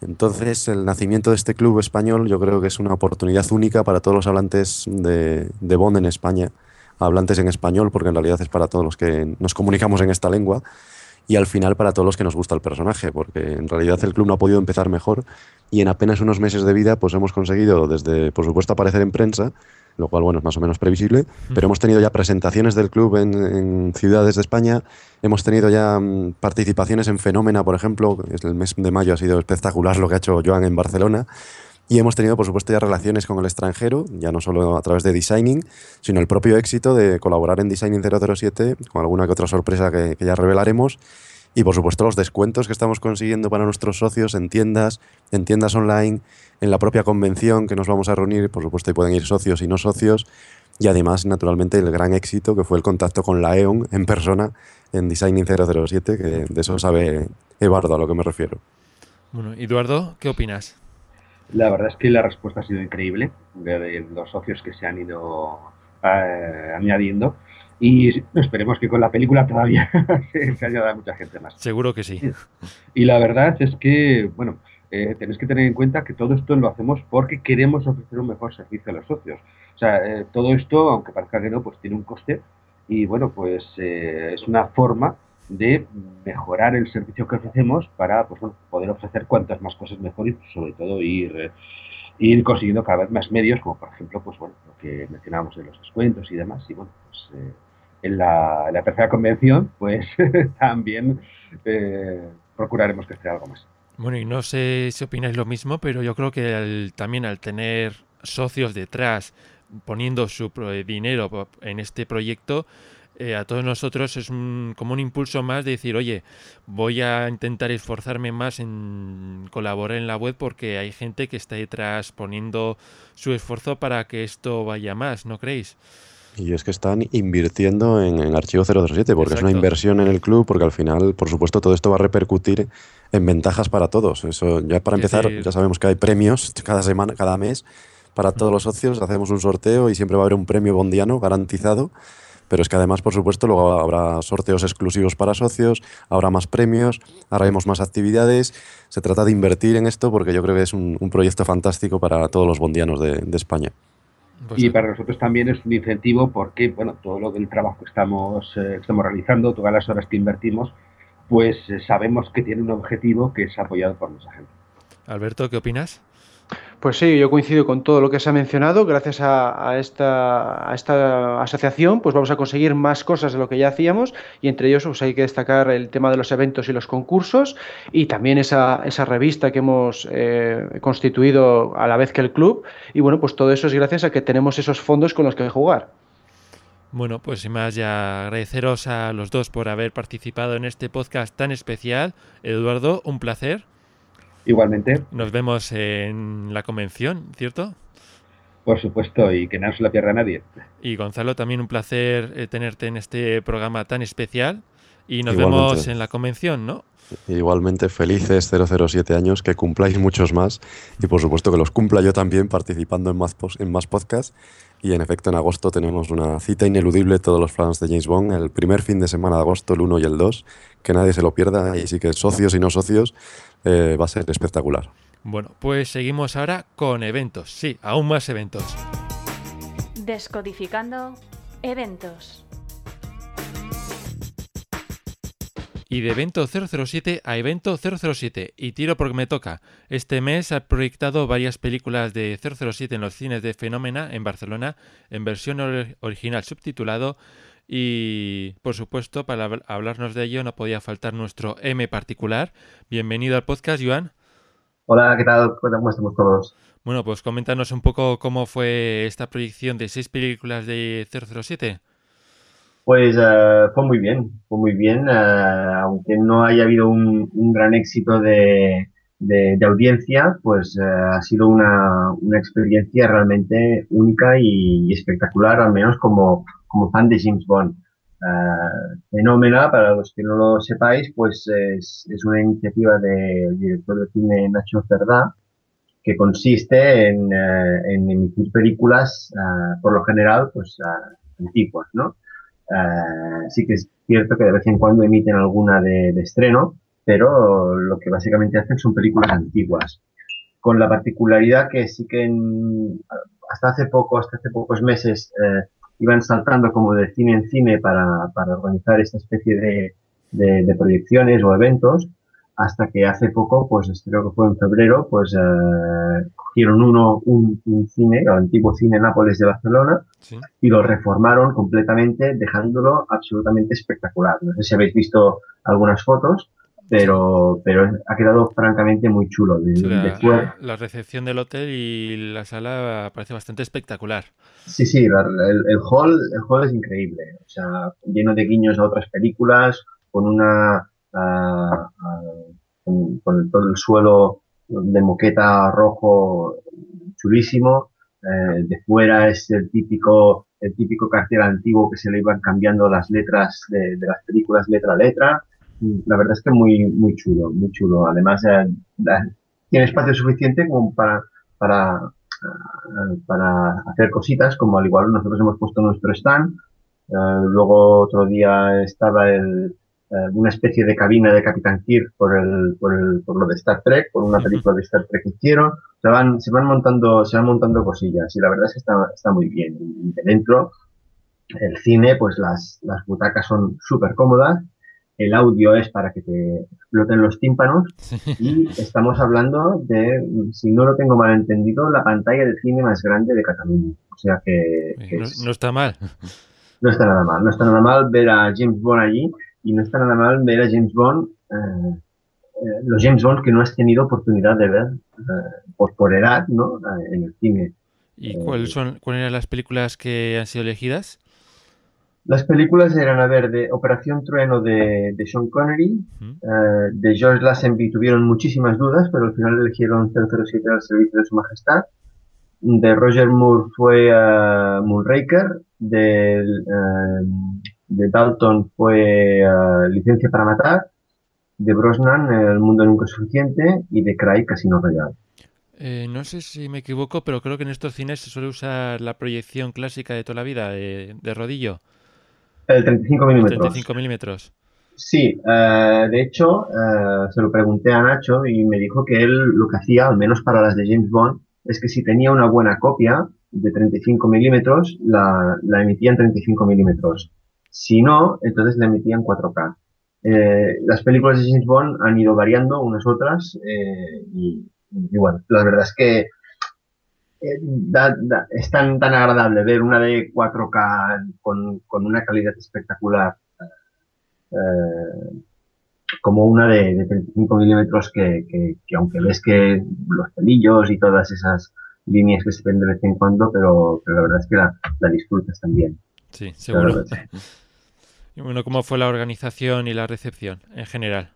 Entonces, el nacimiento de este club español yo creo que es una oportunidad única para todos los hablantes de, de Bond en España, hablantes en español, porque en realidad es para todos los que nos comunicamos en esta lengua y al final para todos los que nos gusta el personaje, porque en realidad el club no ha podido empezar mejor y en apenas unos meses de vida pues hemos conseguido desde, por supuesto, aparecer en prensa, lo cual, bueno, es más o menos previsible, pero hemos tenido ya presentaciones del club en, ciudades de España, hemos tenido ya mm, participaciones en Fenómena, por ejemplo, el mes de mayo ha sido espectacular lo que ha hecho Joan en Barcelona, y hemos tenido, por supuesto, ya relaciones con el extranjero, ya no solo a través de Designing, sino el propio éxito de colaborar en Designing 007, con alguna que otra sorpresa que, ya revelaremos. Y, por supuesto, los descuentos que estamos consiguiendo para nuestros socios en tiendas, en tiendas online, en la propia convención que nos vamos a reunir. Por supuesto, ahí pueden ir socios y no socios. Y además, naturalmente, el gran éxito que fue el contacto con la EON en persona en Designing 007, que de eso sabe Eduardo a lo que me refiero. Bueno, Eduardo, ¿qué opinas? La verdad es que la respuesta ha sido increíble de, los socios que se han ido eh, añadiendo. Y esperemos que con la película todavía se, añada mucha gente más. Seguro que sí. Y la verdad es que, bueno, eh, tenéis que tener en cuenta que todo esto lo hacemos porque queremos ofrecer un mejor servicio a los socios. O sea, eh, todo esto, aunque parezca que no, pues tiene un coste. Y bueno, pues es una forma de mejorar el servicio que ofrecemos para pues, poder ofrecer cuantas más cosas mejor y sobre todo ir, eh, ir consiguiendo cada vez más medios, como por ejemplo pues, bueno, lo que mencionábamos de los descuentos y demás. Y bueno, pues, eh, en, la, tercera convención pues también eh, procuraremos que esté algo más. Bueno, y no sé si opináis lo mismo, pero yo creo que también al tener socios detrás poniendo su dinero en este proyecto, eh, a todos nosotros es como un impulso más de decir, oye, voy a intentar esforzarme más en colaborar en la web porque hay gente que está detrás poniendo su esfuerzo para que esto vaya más, ¿no creéis? Y es que están invirtiendo en, en Archivo 037, porque es una inversión en el club, porque al final, por supuesto, todo esto va a repercutir en ventajas para todos. Eso ya para empezar, ya sabemos que hay premios cada semana, cada mes para todos los socios, hacemos un sorteo y siempre va a haber un premio bondiano garantizado pero es que además, por supuesto, luego habrá sorteos exclusivos para socios, habrá más premios, haremos más actividades. Se trata de invertir en esto porque yo creo que es un, proyecto fantástico para todos los bondianos de, España. Pues y para nosotros también es un incentivo porque, bueno, todo lo del trabajo que estamos, eh, estamos realizando, todas las horas que invertimos, pues eh, sabemos que tiene un objetivo que es apoyado por nuestra gente. Alberto, ¿qué opinas? Pues sí, yo coincido con todo lo que se ha mencionado. Gracias a, esta, asociación, pues vamos a conseguir más cosas de lo que ya hacíamos y entre ellos pues hay que destacar el tema de los eventos y los concursos y también esa, esa revista que hemos eh, constituido a la vez que el club. Y bueno, pues todo eso es gracias a que tenemos esos fondos con los que jugar. Bueno, pues sin más ya agradeceros a los dos por haber participado en este podcast tan especial. Eduardo, un placer. Igualmente. Nos vemos en la convención, ¿cierto? Por supuesto, y que no se la pierda nadie. Y Gonzalo, también un placer eh, tenerte en este programa tan especial. Y nos vemos en la convención, ¿no? Igualmente, felices 007 años, que cumpláis muchos más y por supuesto que los cumpla yo también participando en más, en más podcasts. Y en efecto, en agosto tenemos una cita ineludible todos los fans de James Bond, el primer fin de semana de agosto, el 1 y el 2, que nadie se lo pierda y sí que socios y no socios eh, va a ser espectacular. Bueno, pues seguimos ahora con eventos, sí, aún más eventos. Descodificando eventos. Y de evento 007 a evento 007, y tiro porque me toca. Este mes ha proyectado varias películas de 007 en los cines de Fenómena en Barcelona, en versión original subtitulado, y por supuesto, para hablarnos de ello no podía faltar nuestro M particular. Bienvenido al podcast, Joan. Hola, ¿qué tal? ¿Cómo estamos todos? Bueno, pues coméntanos un poco cómo fue esta proyección de seis películas de 007. Pues eh, fue muy bien, fue muy bien, eh, aunque no haya habido un, gran éxito de, audiencia, pues eh, ha sido una, experiencia realmente única y espectacular, al menos como, como fan de James Bond. Uh, Fenómena, para los que no lo sepáis, pues es, es una iniciativa del director de cine Nacho Cerdá, que consiste en, uh, en emitir películas, uh, por lo general, pues antiguas, ¿no? sí que es cierto que de vez en cuando emiten alguna de, de, estreno, pero lo que básicamente hacen son películas antiguas. Con la particularidad que sí que en, hasta hace poco, hasta hace pocos meses, iban saltando como de cine en cine para, para organizar esta especie de, de, proyecciones o eventos, hasta que hace poco, pues creo que fue en febrero, pues eh, cogieron uno, un, cine, el antiguo cine Nápoles de Barcelona, y lo reformaron completamente, dejándolo absolutamente espectacular. No sé si habéis visto algunas fotos, pero, pero ha quedado francamente muy chulo. la, recepción del hotel y la sala parece bastante espectacular. Sí, sí, el, hall, el hall es increíble. O sea, lleno de guiños a otras películas, con una. con, todo el suelo de moqueta rojo chulísimo. Eh, de fuera es el típico el típico cartel antiguo que se le iban cambiando las letras de, de las películas letra a letra la verdad es que muy, muy chulo, muy chulo. Además, eh, tiene espacio suficiente como para, para, eh, para hacer cositas, como al igual nosotros hemos puesto nuestro stand. Eh, luego otro día estaba el, una especie de cabina de Capitán Kirk por, el, por, el, por lo de Star Trek, por una película de Star Trek que hicieron. Se van, se van montando, se van montando cosillas y la verdad es que está, está muy bien. Y de dentro, el cine, pues las, las butacas son súper cómodas el audio es para que te exploten los tímpanos y estamos hablando de, si no lo tengo mal entendido, la pantalla de cine más grande de Cataluña. O sea que... no, está mal. No está nada mal. No está nada mal ver a James Bond allí y no está nada mal ver a James Bond, eh, eh, los James Bond que no has tenido oportunidad de ver eh, por, por edad ¿no? en el cine. ¿Y cuáles son cuáles eran las películas que han sido elegidas? Las películas eran, a ver, de Operación Trueno de, de Sean Connery, uh, de George Lazenby tuvieron muchísimas dudas, pero al final eligieron 007 al servicio de su majestad. De Roger Moore fue uh, Moonraker, de, uh, de Dalton fue Licencia para Matar, de Brosnan El Mundo Nunca es Suficiente y de Cry Casino Royale. Eh, no sé si me equivoco, pero creo que en estos cines se suele usar la proyección clásica de toda la vida, de, de rodillo. El 35 milímetros. 35 milímetros. Sí, eh, de hecho, eh, se lo pregunté a Nacho y me dijo que él lo que hacía, al menos para las de James Bond, es que si tenía una buena copia de 35 milímetros, la, la emitía en 35 milímetros. Si no, entonces la emitía en 4K. Eh, las películas de James Bond han ido variando unas otras y, y bueno, la verdad es que da- da- es tan, tan agradable ver una de 4K con, con una calidad espectacular eh, como una de, de 35 milímetros que, que- que aunque ves que los pelillos y todas esas líneas que se ven de vez en cuando, pero, pero la verdad es que la, la disfrutas también. Sí, seguro. Y bueno, ¿cómo fue la organización y la recepción en general?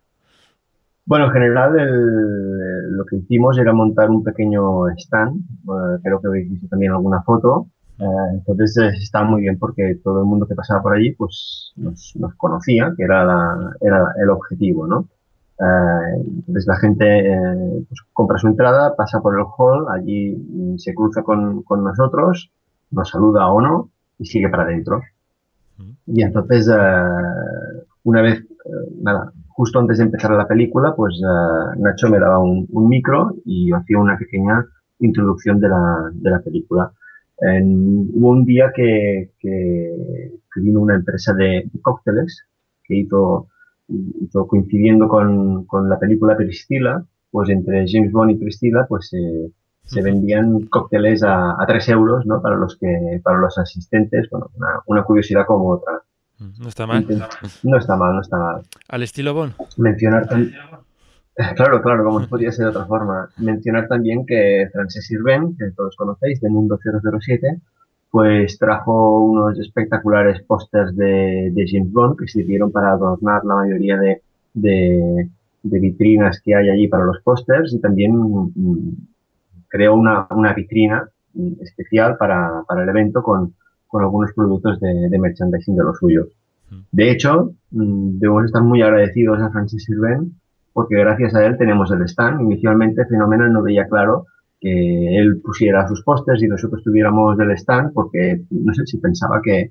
Bueno, en general el- lo que hicimos era montar un pequeño stand, eh, creo que habéis visto también alguna foto, eh, entonces eh, estaba muy bien porque todo el mundo que pasaba por allí pues nos, nos conocía, que era, la- era el objetivo, ¿no? Eh, entonces la gente pues, compra su entrada, pasa por el hall, allí se cruza con, con nosotros, nos saluda o no y sigue para adentro. Y entonces, una vez, nada, justo antes de empezar la película, pues eh, Nacho me daba un, un micro y yo hacía una pequeña introducción de la, de la película. En- hubo un día que, que, que vino una empresa de, de cócteles que hizo, hizo coincidiendo con, con la película Priscila, pues entre James Bond y Priscila, pues eh, se vendían cócteles a, a 3 euros, ¿no? Para los que, para los asistentes, bueno, una, una curiosidad como otra. No está mal. No está mal, no está mal. Al estilo Bond. Mencionar también, claro, claro, como no podría ser de otra forma. Mencionar también que Frances Sirven, que todos conocéis, de Mundo 007, pues trajo unos espectaculares pósters de, de James Bond que sirvieron para adornar la mayoría de, de, de vitrinas que hay allí para los pósters y también mm, creó una, una vitrina mm, especial para, para el evento con, con algunos productos de, de merchandising de los suyos. De hecho, mm, debemos estar muy agradecidos a Francis Sirven porque gracias a él tenemos el stand. Inicialmente Fenomenal no veía claro que él pusiera sus pósters y nosotros tuviéramos el stand porque no sé si pensaba que,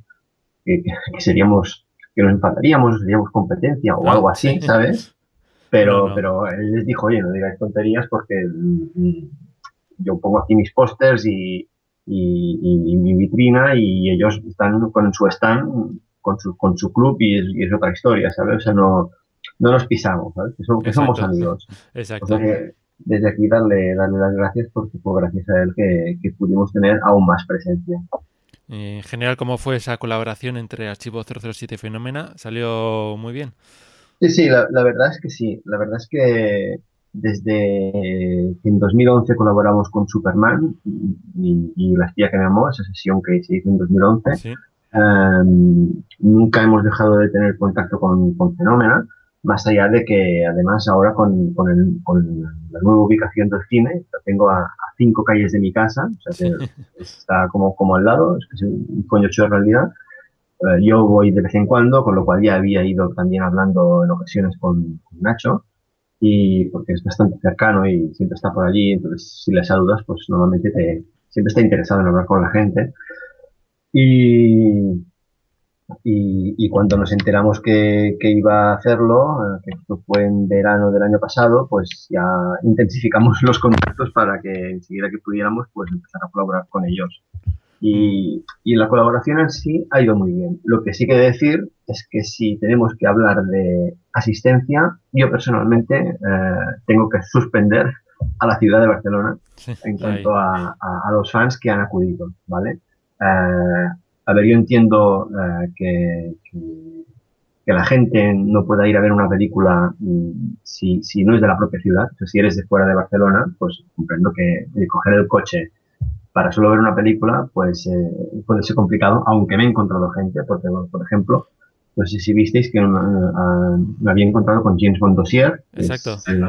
que, que seríamos, que nos enfadaríamos o seríamos competencia o Ah, algo así, sí. ¿sabes? Pero, No, no. pero él les dijo, oye, no digáis tonterías porque mm, yo pongo aquí mis pósters y, y, y- y mi vitrina y ellos están con su stand, con su, con su club y es, y es otra historia, ¿sabes? O sea, no, no nos pisamos, ¿sabes? Que, somos- que somos Exacto. amigos. O sea que desde aquí darle, darle las gracias porque fue gracias a él que, que pudimos tener aún más presencia. En general, ¿cómo fue esa colaboración entre Archivo 007 y Fenómena? ¿Salió muy bien? Sí, sí, la, la verdad es que sí. La verdad es que desde que en 2011 colaboramos con Superman y, y La espía que me amó, esa sesión que se hizo en 2011, Sí. Em, nunca hemos dejado de tener contacto con, con Fenómena, más allá de que además ahora con, con, el- con la nueva ubicación del cine, lo tengo a, a cinco calles de mi casa, o sea que está como, como al lado, es que es un coño de realidad. Eh, yo voy de vez en cuando, con lo cual ya había ido también hablando en ocasiones con Nacho, y porque es bastante cercano y siempre está por allí, entonces si le saludas, pues normalmente te, siempre está interesado en hablar con la gente. Y, y, y cuando nos enteramos que, que iba a hacerlo, eh, que esto fue en verano del año pasado, pues ya intensificamos los contactos para que enseguida que pudiéramos, pues empezar a colaborar con ellos. Y, y la colaboración en sí ha ido muy bien. Lo que sí que decir es que si tenemos que hablar de asistencia, yo personalmente eh, tengo que suspender a la ciudad de Barcelona Sí, en cuanto a, a- a los fans que han acudido, ¿vale? Eh, a ver, yo entiendo eh, que, que- que la gente no pueda ir a ver una película mm, si, si no es de la propia ciudad. O sea, si eres de fuera de Barcelona, pues comprendo que coger el coche para solo ver una película, pues eh, puede ser complicado, aunque me he encontrado gente, porque, bueno, por ejemplo, no sé si visteis que eh, ah, me había encontrado con James Bond Dossier. es Exacto. el-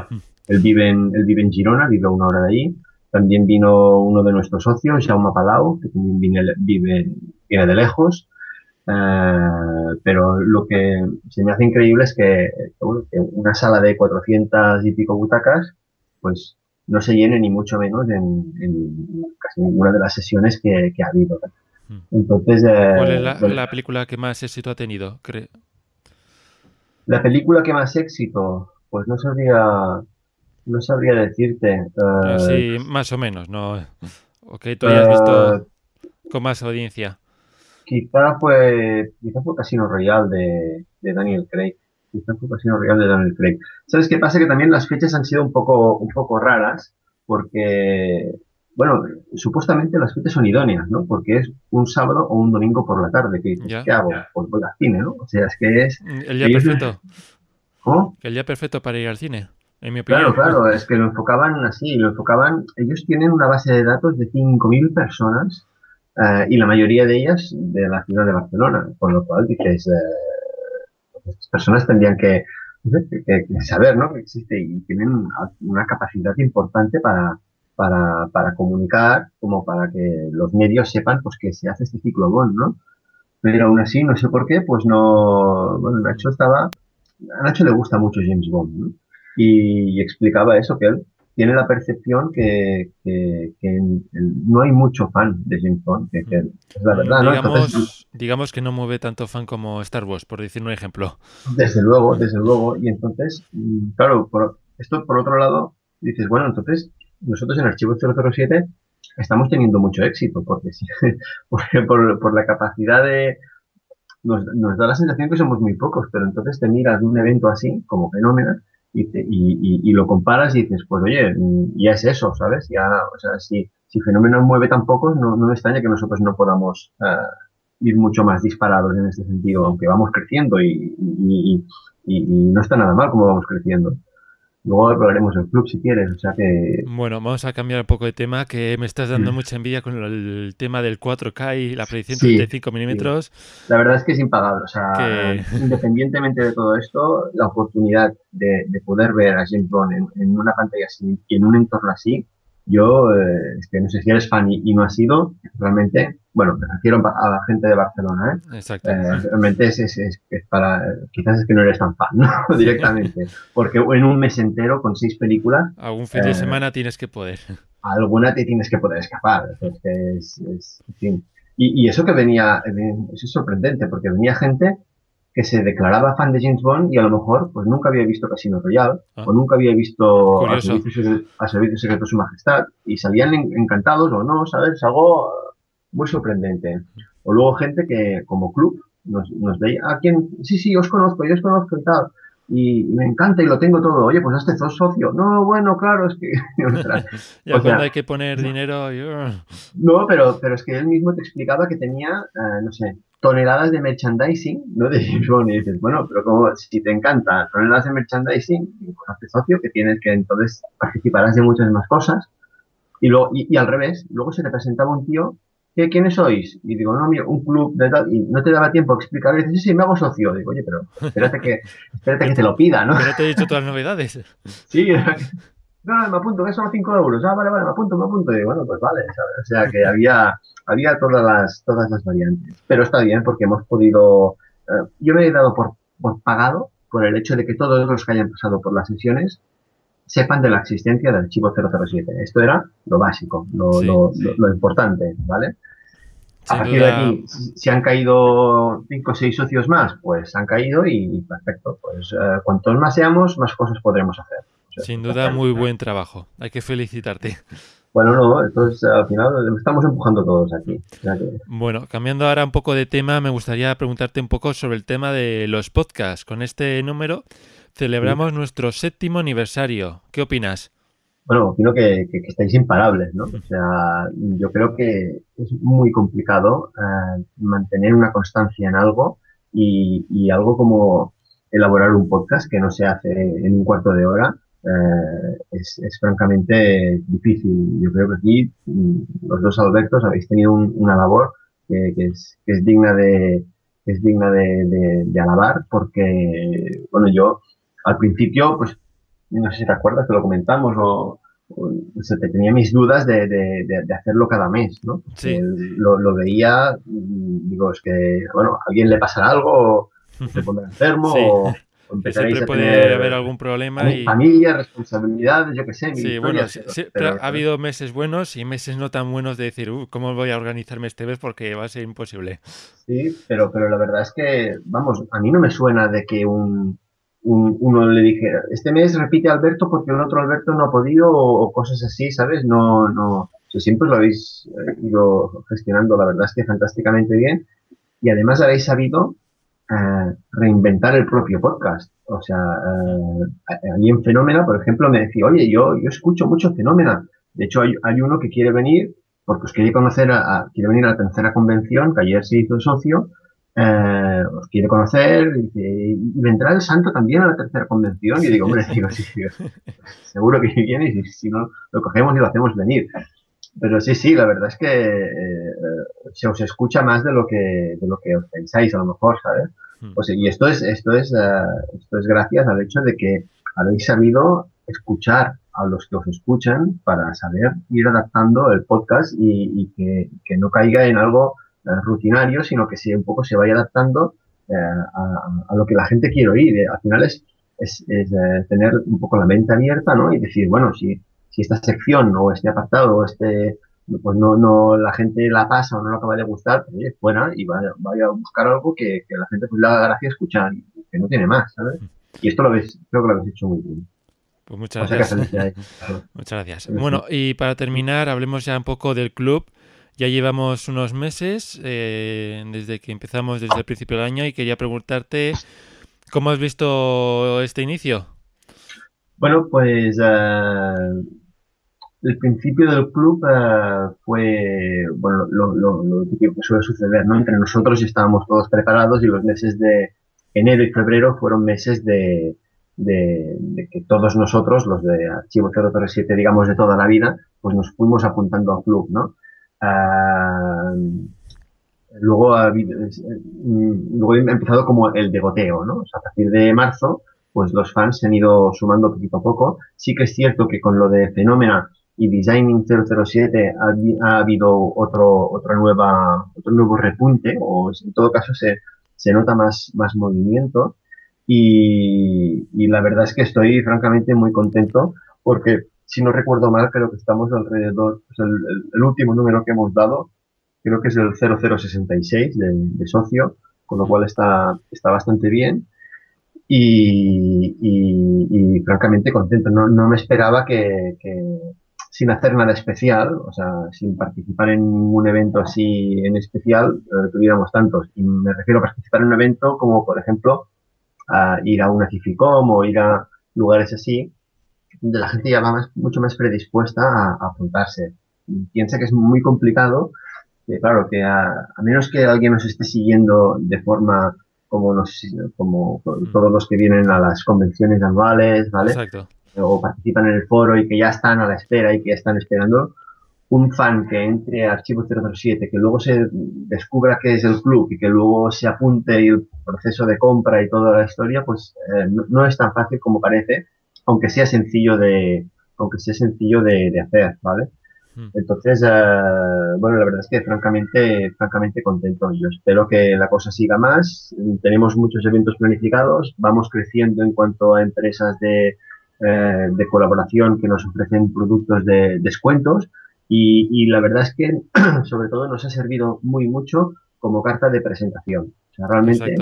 él vive en, él vive en Girona, vive a una hora de allí. También vino uno de nuestros socios, Jaume Palau, que también viene, vive, viene de lejos. Eh, pero lo que se me hace increíble es que, que, bueno, que una sala de 400 y pico butacas, pues no se llene ni mucho menos en, en casi ninguna de las sesiones que, que ha habido. ¿no? Entonces, eh, ¿Cuál es la, bueno, la película que más éxito ha tenido? Cre- la película que más éxito, pues no sabría, no sabría decirte. eh, Así, más o menos, ¿no? Ok, tú hayas visto eh, con más audiencia. Quizá fue, quizá fue Casino Royale de, de Daniel Craig. Quizá fue Casino Royale de Daniel Craig. ¿Sabes qué pasa? Que también las fechas han sido un poco, un poco raras, porque, bueno, supuestamente las fechas son idóneas, ¿no? Porque es un sábado o un domingo por la tarde. Que dices, Ya. ¿Qué hago? Pues voy al cine, ¿no? O sea, es que es... El día perfecto. ¿Cómo? El día perfecto para ir al cine, en mi opinión. Claro, claro, es que lo enfocaban así, lo enfocaban, ellos tienen una base de datos de 5.000 personas eh, y la mayoría de ellas de la ciudad de Barcelona, con lo cual dices, eh, estas personas tendrían que, no sé, que- saber ¿no? que existe y tienen una- capacidad importante para, para, comunicar, como para que los medios sepan pues que se hace este ciclo Bond, ¿no? Pero aún así, no sé por qué, pues no, bueno, Nacho estaba, a Nacho le gusta mucho James Bond, ¿no? y, y explicaba eso, que él tiene la percepción que, que, no hay mucho fan de James Bond, que, que es la verdad, ¿no? Entonces, digamos, que no mueve tanto fan como Star Wars, por decir un ejemplo. desde luego, desde luego, y entonces, mm, claro, por, esto por otro lado, dices, bueno, entonces nosotros en Archivo 007 estamos teniendo mucho éxito, porque, sí, porque por, por la capacidad de... Nos, nos da la sensación que somos muy pocos, pero entonces te miras de un evento así, como fenómeno, y, te- y, y- y lo comparas y dices, pues oye, mm, ya es eso, ¿sabes? Ya, o sea, si, si Fenómeno mueve tan pocos, no, no me extraña que nosotros no podamos eh, ir mucho más disparados en este sentido, aunque vamos creciendo y no está nada mal como vamos creciendo. Luego hablaremos del club si quieres, o sea que... Bueno, vamos a cambiar un poco de tema, que me estás dando Mm. mucha envidia con el tema del 4K y la predicción Sí, 35 milímetros. La verdad es que es impagable. O sea, Que- independientemente de todo esto, la oportunidad de, de poder ver a James Bond en, en una pantalla así y en un entorno así, yo, eh, es que no sé si eres fan y, y no has sido, realmente, bueno, me refiero a la gente de Barcelona, ¿eh? Exacto. Eh, realmente es, es, es- es para, quizás es que no eres tan fan, ¿no? Directamente. Porque en un mes entero con seis películas, Algún fin de eh, semana tienes que poder. alguna te tienes que poder escapar. En fin. Y, y eso que venía, eso es sorprendente, porque venía gente que se declaraba fan de James Bond y a lo mejor pues nunca había visto Casino Royale Ah. o nunca había visto a servicio, Secreto- a Servicio Secreto de Su Majestad y salían en- encantados o no, ¿sabes? Algo muy sorprendente. O luego gente que como club nos, nos veía, ¿a quién? Sí, sí, os conozco, yo os conozco y tal. Y, me encanta y lo tengo todo. Oye, pues hazte sos socio. No, bueno, claro, es que... Ya o sea, cuando hay que poner dinero, yo- no, pero, pero es que él mismo te explicaba que tenía, eh, no sé, toneladas de merchandising, ¿no? De James Bond. Y dices, bueno, pero como si te encanta toneladas de merchandising, pues socio, que tienes que entonces participarás de muchas más cosas. Y, luego, y, y al revés, luego se te presentaba un tío, ¿qué, ¿quiénes sois? Y digo, no, mira, un club de tal, y no te daba tiempo a explicar, y dices, sí, sí, me hago socio. Digo, oye, pero espérate que, espérate que te lo pida, ¿no? no te he dicho todas las novedades. Sí, no, no, me apunto, que son 5 euros. Ah, vale, vale, me apunto, me apunto. Y bueno, pues vale, ¿sabes? O sea que había, había todas las, todas las variantes. Pero está bien porque hemos podido, eh, yo me he dado por, por pagado por el hecho de que todos los que hayan pasado por las sesiones sepan de la existencia del archivo 007. Esto era lo básico, lo, Sí, lo, sí. lo- lo importante, ¿vale? Sin A partir duda- de aquí, si han caído cinco o seis socios más, pues han caído y perfecto. Pues eh, cuantos más seamos, más cosas podremos hacer. Sin duda, muy buen trabajo. Hay que felicitarte. Bueno, no, entonces al final estamos empujando todos aquí. Que- Bueno, cambiando ahora un poco de tema, me gustaría preguntarte un poco sobre el tema de los podcasts. Con este número celebramos nuestro séptimo aniversario. ¿Qué opinas? bueno, opino que, que- que estáis imparables, ¿no? O sea, yo creo que es muy complicado eh, mantener una constancia en algo y, y algo como elaborar un podcast que no se hace en un cuarto de hora eh, es, es francamente difícil. Yo creo que aquí mm, los dos Albertos habéis tenido un- una labor que, que es, que es digna de que es digna de, de- de alabar porque, bueno, yo al principio, pues no sé si te acuerdas que lo comentamos o, o, o sea, te tenía mis dudas de, de- hacerlo cada mes, ¿no? Sí. Lo, lo veía, mm, digo, es que, bueno, a alguien le pasará algo, o se pondrá enfermo, Sí. o, empezaréis siempre a puede tener haber algún problema y... familia, responsabilidades, yo qué sé. Sí, bueno, sí- pero- sí, pero- pero ha habido meses buenos y meses no tan buenos de decir, "Uh, ¿cómo voy a organizarme este mes? Porque va a ser imposible. Sí, pero, pero la verdad es que, vamos, a mí no me suena de que un, un- uno le dijera, este mes repite Alberto porque el otro Alberto no ha podido o, o cosas así, ¿sabes? No, no, o sea, siempre lo habéis eh, ido gestionando, la verdad es que fantásticamente bien y además habéis sabido reinventar el propio podcast. O sea, a mí en Fenómena, por ejemplo, me decía, oye, yo, yo escucho mucho Fenómena. De hecho, hay, hay uno que quiere venir porque os quería conocer, a, quiere venir a la tercera convención, que ayer se hizo socio, eh, os quiere conocer, y, vendrá el santo también a la tercera convención. Y digo, hombre, digo, sí, seguro que viene y si, no, lo cogemos y lo hacemos venir. Pero sí, sí, la verdad es que eh, se os escucha más de lo que, de lo que os pensáis, a lo mejor, ¿sabes? Hmm. O sea, y esto es, esto es, uh, esto es gracias al hecho de que habéis sabido escuchar a los que os escuchan para saber ir adaptando el podcast y, que, no caiga en algo eh, rutinario, sino que un poco se vaya adaptando eh, a, lo que la gente quiere oír. Al final es, es, tener un poco la mente abierta ¿no? y decir, bueno, si, si esta sección o este apartado o este pues no, no la gente la pasa o no lo acaba de gustar, pues fuera y vaya, vaya, a buscar algo que, la gente pues le haga gracia escuchar, que no tiene más, ¿sabes? Y esto lo ves, creo que lo habéis hecho muy bien. Pues muchas gracias. muchas gracias. Bueno, y para terminar, hablemos ya un poco del club. Ya llevamos unos meses eh, desde que empezamos desde el principio del año y quería preguntarte cómo has visto este inicio. Bueno, pues uh, el principio del club uh, fue bueno lo, lo, lo, que suele suceder, ¿no? Entre nosotros estábamos todos preparados y los meses de enero y febrero fueron meses de, de, que todos nosotros, los de Archivo 037, digamos, de toda la vida, pues nos fuimos apuntando al club, ¿no? Ah, luego, ha mm, luego ha empezado como el degoteo, ¿no? A partir de marzo, pues los fans se han ido sumando poquito a poco. Sí que es cierto que con lo de Fenómena y Designing 007 ha, ha habido otro, otra nueva, otro nuevo repunte, o en todo caso se, se nota más, más movimiento. Y, la verdad es que estoy francamente muy contento porque, si no recuerdo mal, creo que estamos alrededor, pues el, último número que hemos dado, creo que es el 0066 de, de socio, con lo cual está, está bastante bien. Y, y, francamente contento. No, no me esperaba que, que, sin hacer nada especial, o sea, sin participar en ningún evento así en especial, eh, tuviéramos tantos. Y me refiero a participar en un evento como, por ejemplo, a ir a una Cificom o ir a lugares así, donde la gente ya va más, mucho más predispuesta a, apuntarse. piensa que es muy complicado, que claro, que a, menos que alguien nos esté siguiendo de forma como, nos, como mm. todos los que vienen a las convenciones anuales, ¿vale? Exacto. O participan en el foro y que ya están a la espera y que ya están esperando, un fan que entre a Archivo 007, que luego se descubra que es el club y que luego se apunte y el proceso de compra y toda la historia, pues eh, no, es tan fácil como parece, aunque sea sencillo de, aunque sea sencillo de, hacer, ¿vale? Hmm. Entonces, eh, bueno, la verdad es que francamente, francamente contento. Yo espero que la cosa siga más. Tenemos muchos eventos planificados, vamos creciendo en cuanto a empresas de, eh, de colaboración que nos ofrecen productos de descuentos. Y, la verdad es que, sobre todo, nos ha servido muy mucho como carta de presentación. O sea, realmente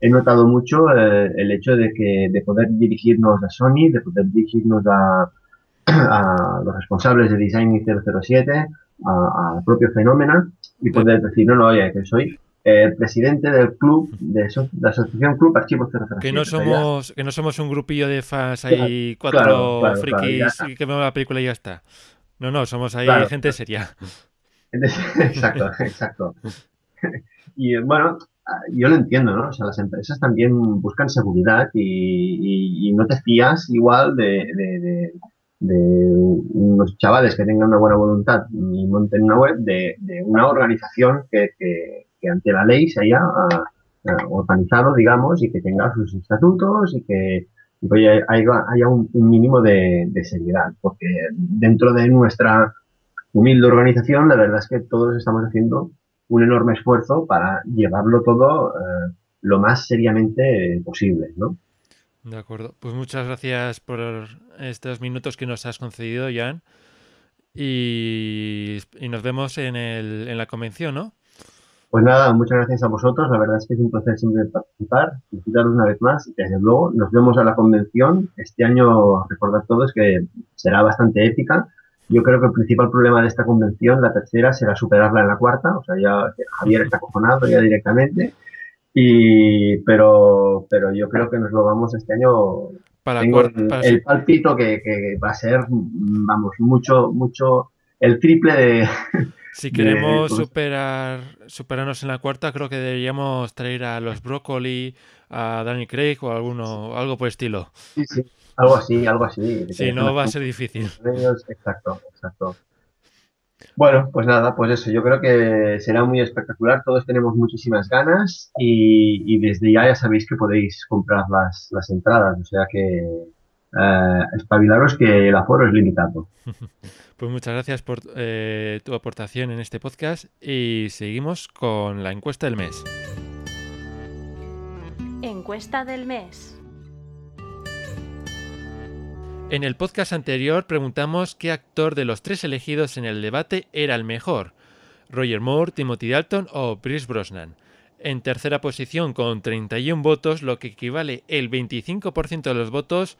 he notado mucho eh, el hecho de que de poder dirigirnos a Sony, de poder dirigirnos a, a los responsables de Design 007, a, propio Fenómena, y poder decir, no, no, oye, que soy el presidente del club, de, la Asociación Club Archivos 007. Que no somos, que no somos un grupillo de fans, hay cuatro frikis que vemos la película y ya está. No, no, somos ahí gente seria. exacto, exacto. Y bueno, yo lo entiendo, ¿no? O sea, las empresas también buscan seguridad y, no te fías igual de, unos chavales que tengan una buena voluntad y monten una web de, una organización que, ante la ley se haya ah, organizado, digamos, y que tenga sus estatutos y que haya, un, mínimo de, seriedad, porque dentro de nuestra humilde organización, la verdad es que todos estamos haciendo un enorme esfuerzo para llevarlo todo eh, lo más seriamente posible, ¿no? De acuerdo. Pues muchas gracias por estos minutos que nos has concedido, Jan. Y, y nos vemos en, el, en la convención, ¿no? Pues nada, muchas gracias a vosotros. La verdad es que es un placer siempre participar. Felicitaros una vez más y desde luego nos vemos a la convención. Este año, recordad todos que será bastante épica. Yo creo que el principal problema de esta convención, la tercera, será superarla en la cuarta. O sea, ya Javier está cojonado ya directamente. Y, pero, pero yo creo que nos lo vamos este año. Para Tengo el, para el palpito que, que va a ser, vamos, mucho, mucho, el triple de. Si queremos ¿cómo se- superar, superarnos en la cuarta, creo que deberíamos traer a los Broccoli, a Danny Craig o alguno, algo por estilo. Sí, sí, algo así, algo así. Si no, va a ser difícil. exacto, exacto. Bueno, pues nada, pues eso, yo creo que será muy espectacular, todos tenemos muchísimas ganas y, y desde ya ya sabéis que podéis comprar las, las entradas, o sea que eh, espabilaros que el aforo es limitado. Pues muchas gracias por eh, tu aportación en este podcast y seguimos con la encuesta del mes. Encuesta del mes. En el podcast anterior preguntamos qué actor de los tres elegidos en el debate era el mejor, Roger Moore, Timothy Dalton o Pierce Brosnan. En tercera posición con 31 votos, lo que equivale el 25% de los votos,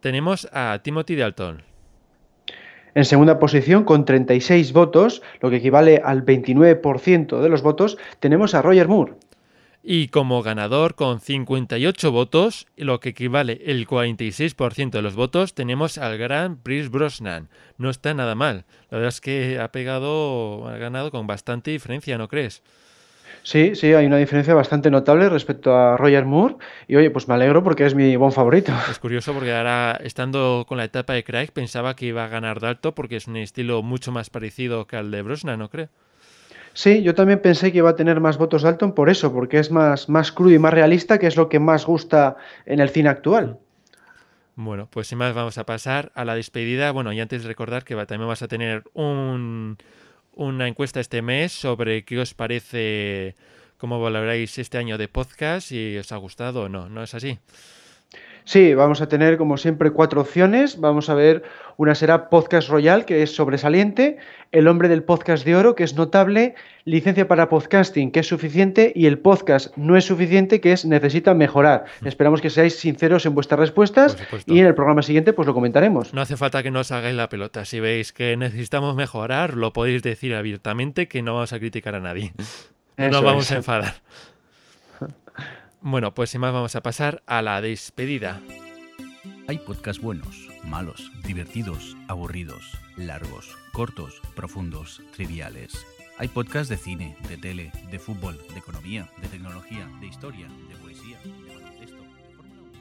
tenemos a Timothy Dalton. En segunda posición, con 36 votos, lo que equivale al 29% de los votos, tenemos a Roger Moore. Y como ganador con 58 votos, lo que equivale el 46% de los votos, tenemos al gran Pierce Brosnan. No está nada mal. La verdad es que ha pegado, ha ganado con bastante diferencia, ¿no crees? Sí, sí, hay una diferencia bastante notable respecto a Roger Moore. Y oye, pues me alegro porque es mi buen favorito. Es curioso porque ahora, estando con la etapa de Craig, pensaba que iba a ganar Dalton porque es un estilo mucho más parecido que al de Brosnan, ¿no crees? Sí, yo también pensé que iba a tener más votos Dalton por eso, porque es más, más crudo y más realista, que es lo que más gusta en el cine actual. Bueno, pues sin más vamos a pasar a la despedida. Bueno, y antes de recordar que también vas a tener un, una encuesta este mes sobre qué os parece, cómo valoráis este año de podcast, si os ha gustado o no. ¿No es así? Sí, vamos a tener como siempre cuatro opciones. Vamos a ver, una será Podcast Royal, que es sobresaliente, El hombre del podcast de oro, que es notable, Licencia para podcasting, que es suficiente, y el podcast no es suficiente, que es necesita mejorar. Esperamos que seáis sinceros en vuestras respuestas y en el programa siguiente pues lo comentaremos. No hace falta que nos hagáis la pelota. Si veis que necesitamos mejorar, lo podéis decir abiertamente que no vamos a criticar a nadie. No nos vamos es. a enfadar. Bueno, pues sin más vamos a pasar a la despedida. Hay podcasts buenos, malos, divertidos, aburridos, largos, cortos, profundos, triviales. Hay podcasts de cine, de tele, de fútbol, de economía, de tecnología, de historia, de poesía, de baloncesto, de Fórmula 1.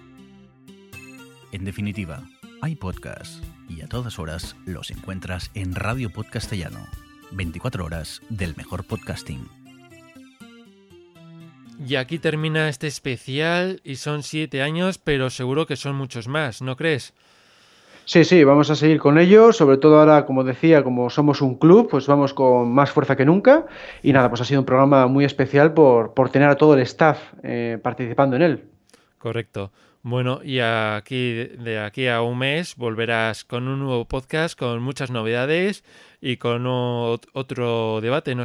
En definitiva, hay podcasts y a todas horas los encuentras en Radio Podcastellano. 24 horas del mejor podcasting. Y aquí termina este especial y son siete años, pero seguro que son muchos más, ¿no crees? Sí, sí, vamos a seguir con ello, sobre todo ahora, como decía, como somos un club, pues vamos con más fuerza que nunca. Y nada, pues ha sido un programa muy especial por, por tener a todo el staff eh, participando en él. Correcto. Bueno, y aquí de aquí a un mes volverás con un nuevo podcast, con muchas novedades y con otro debate. ¿no?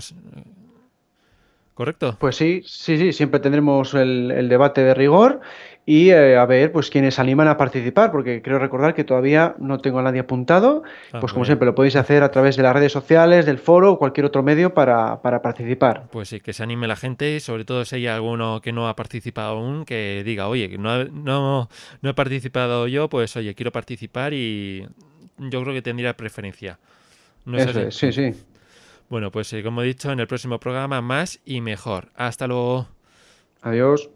¿Correcto? Pues sí, sí, sí, siempre tendremos el, el debate de rigor y eh, a ver, pues quienes animan a participar, porque creo recordar que todavía no tengo a nadie apuntado. Ah, pues como bien. siempre, lo podéis hacer a través de las redes sociales, del foro o cualquier otro medio para, para participar. Pues sí, que se anime la gente y sobre todo si hay alguno que no ha participado aún, que diga, oye, que no, no, no he participado yo, pues oye, quiero participar y yo creo que tendría preferencia. ¿No es Eso es, sí, sí. Bueno, pues eh, como he dicho, en el próximo programa más y mejor. Hasta luego. Adiós.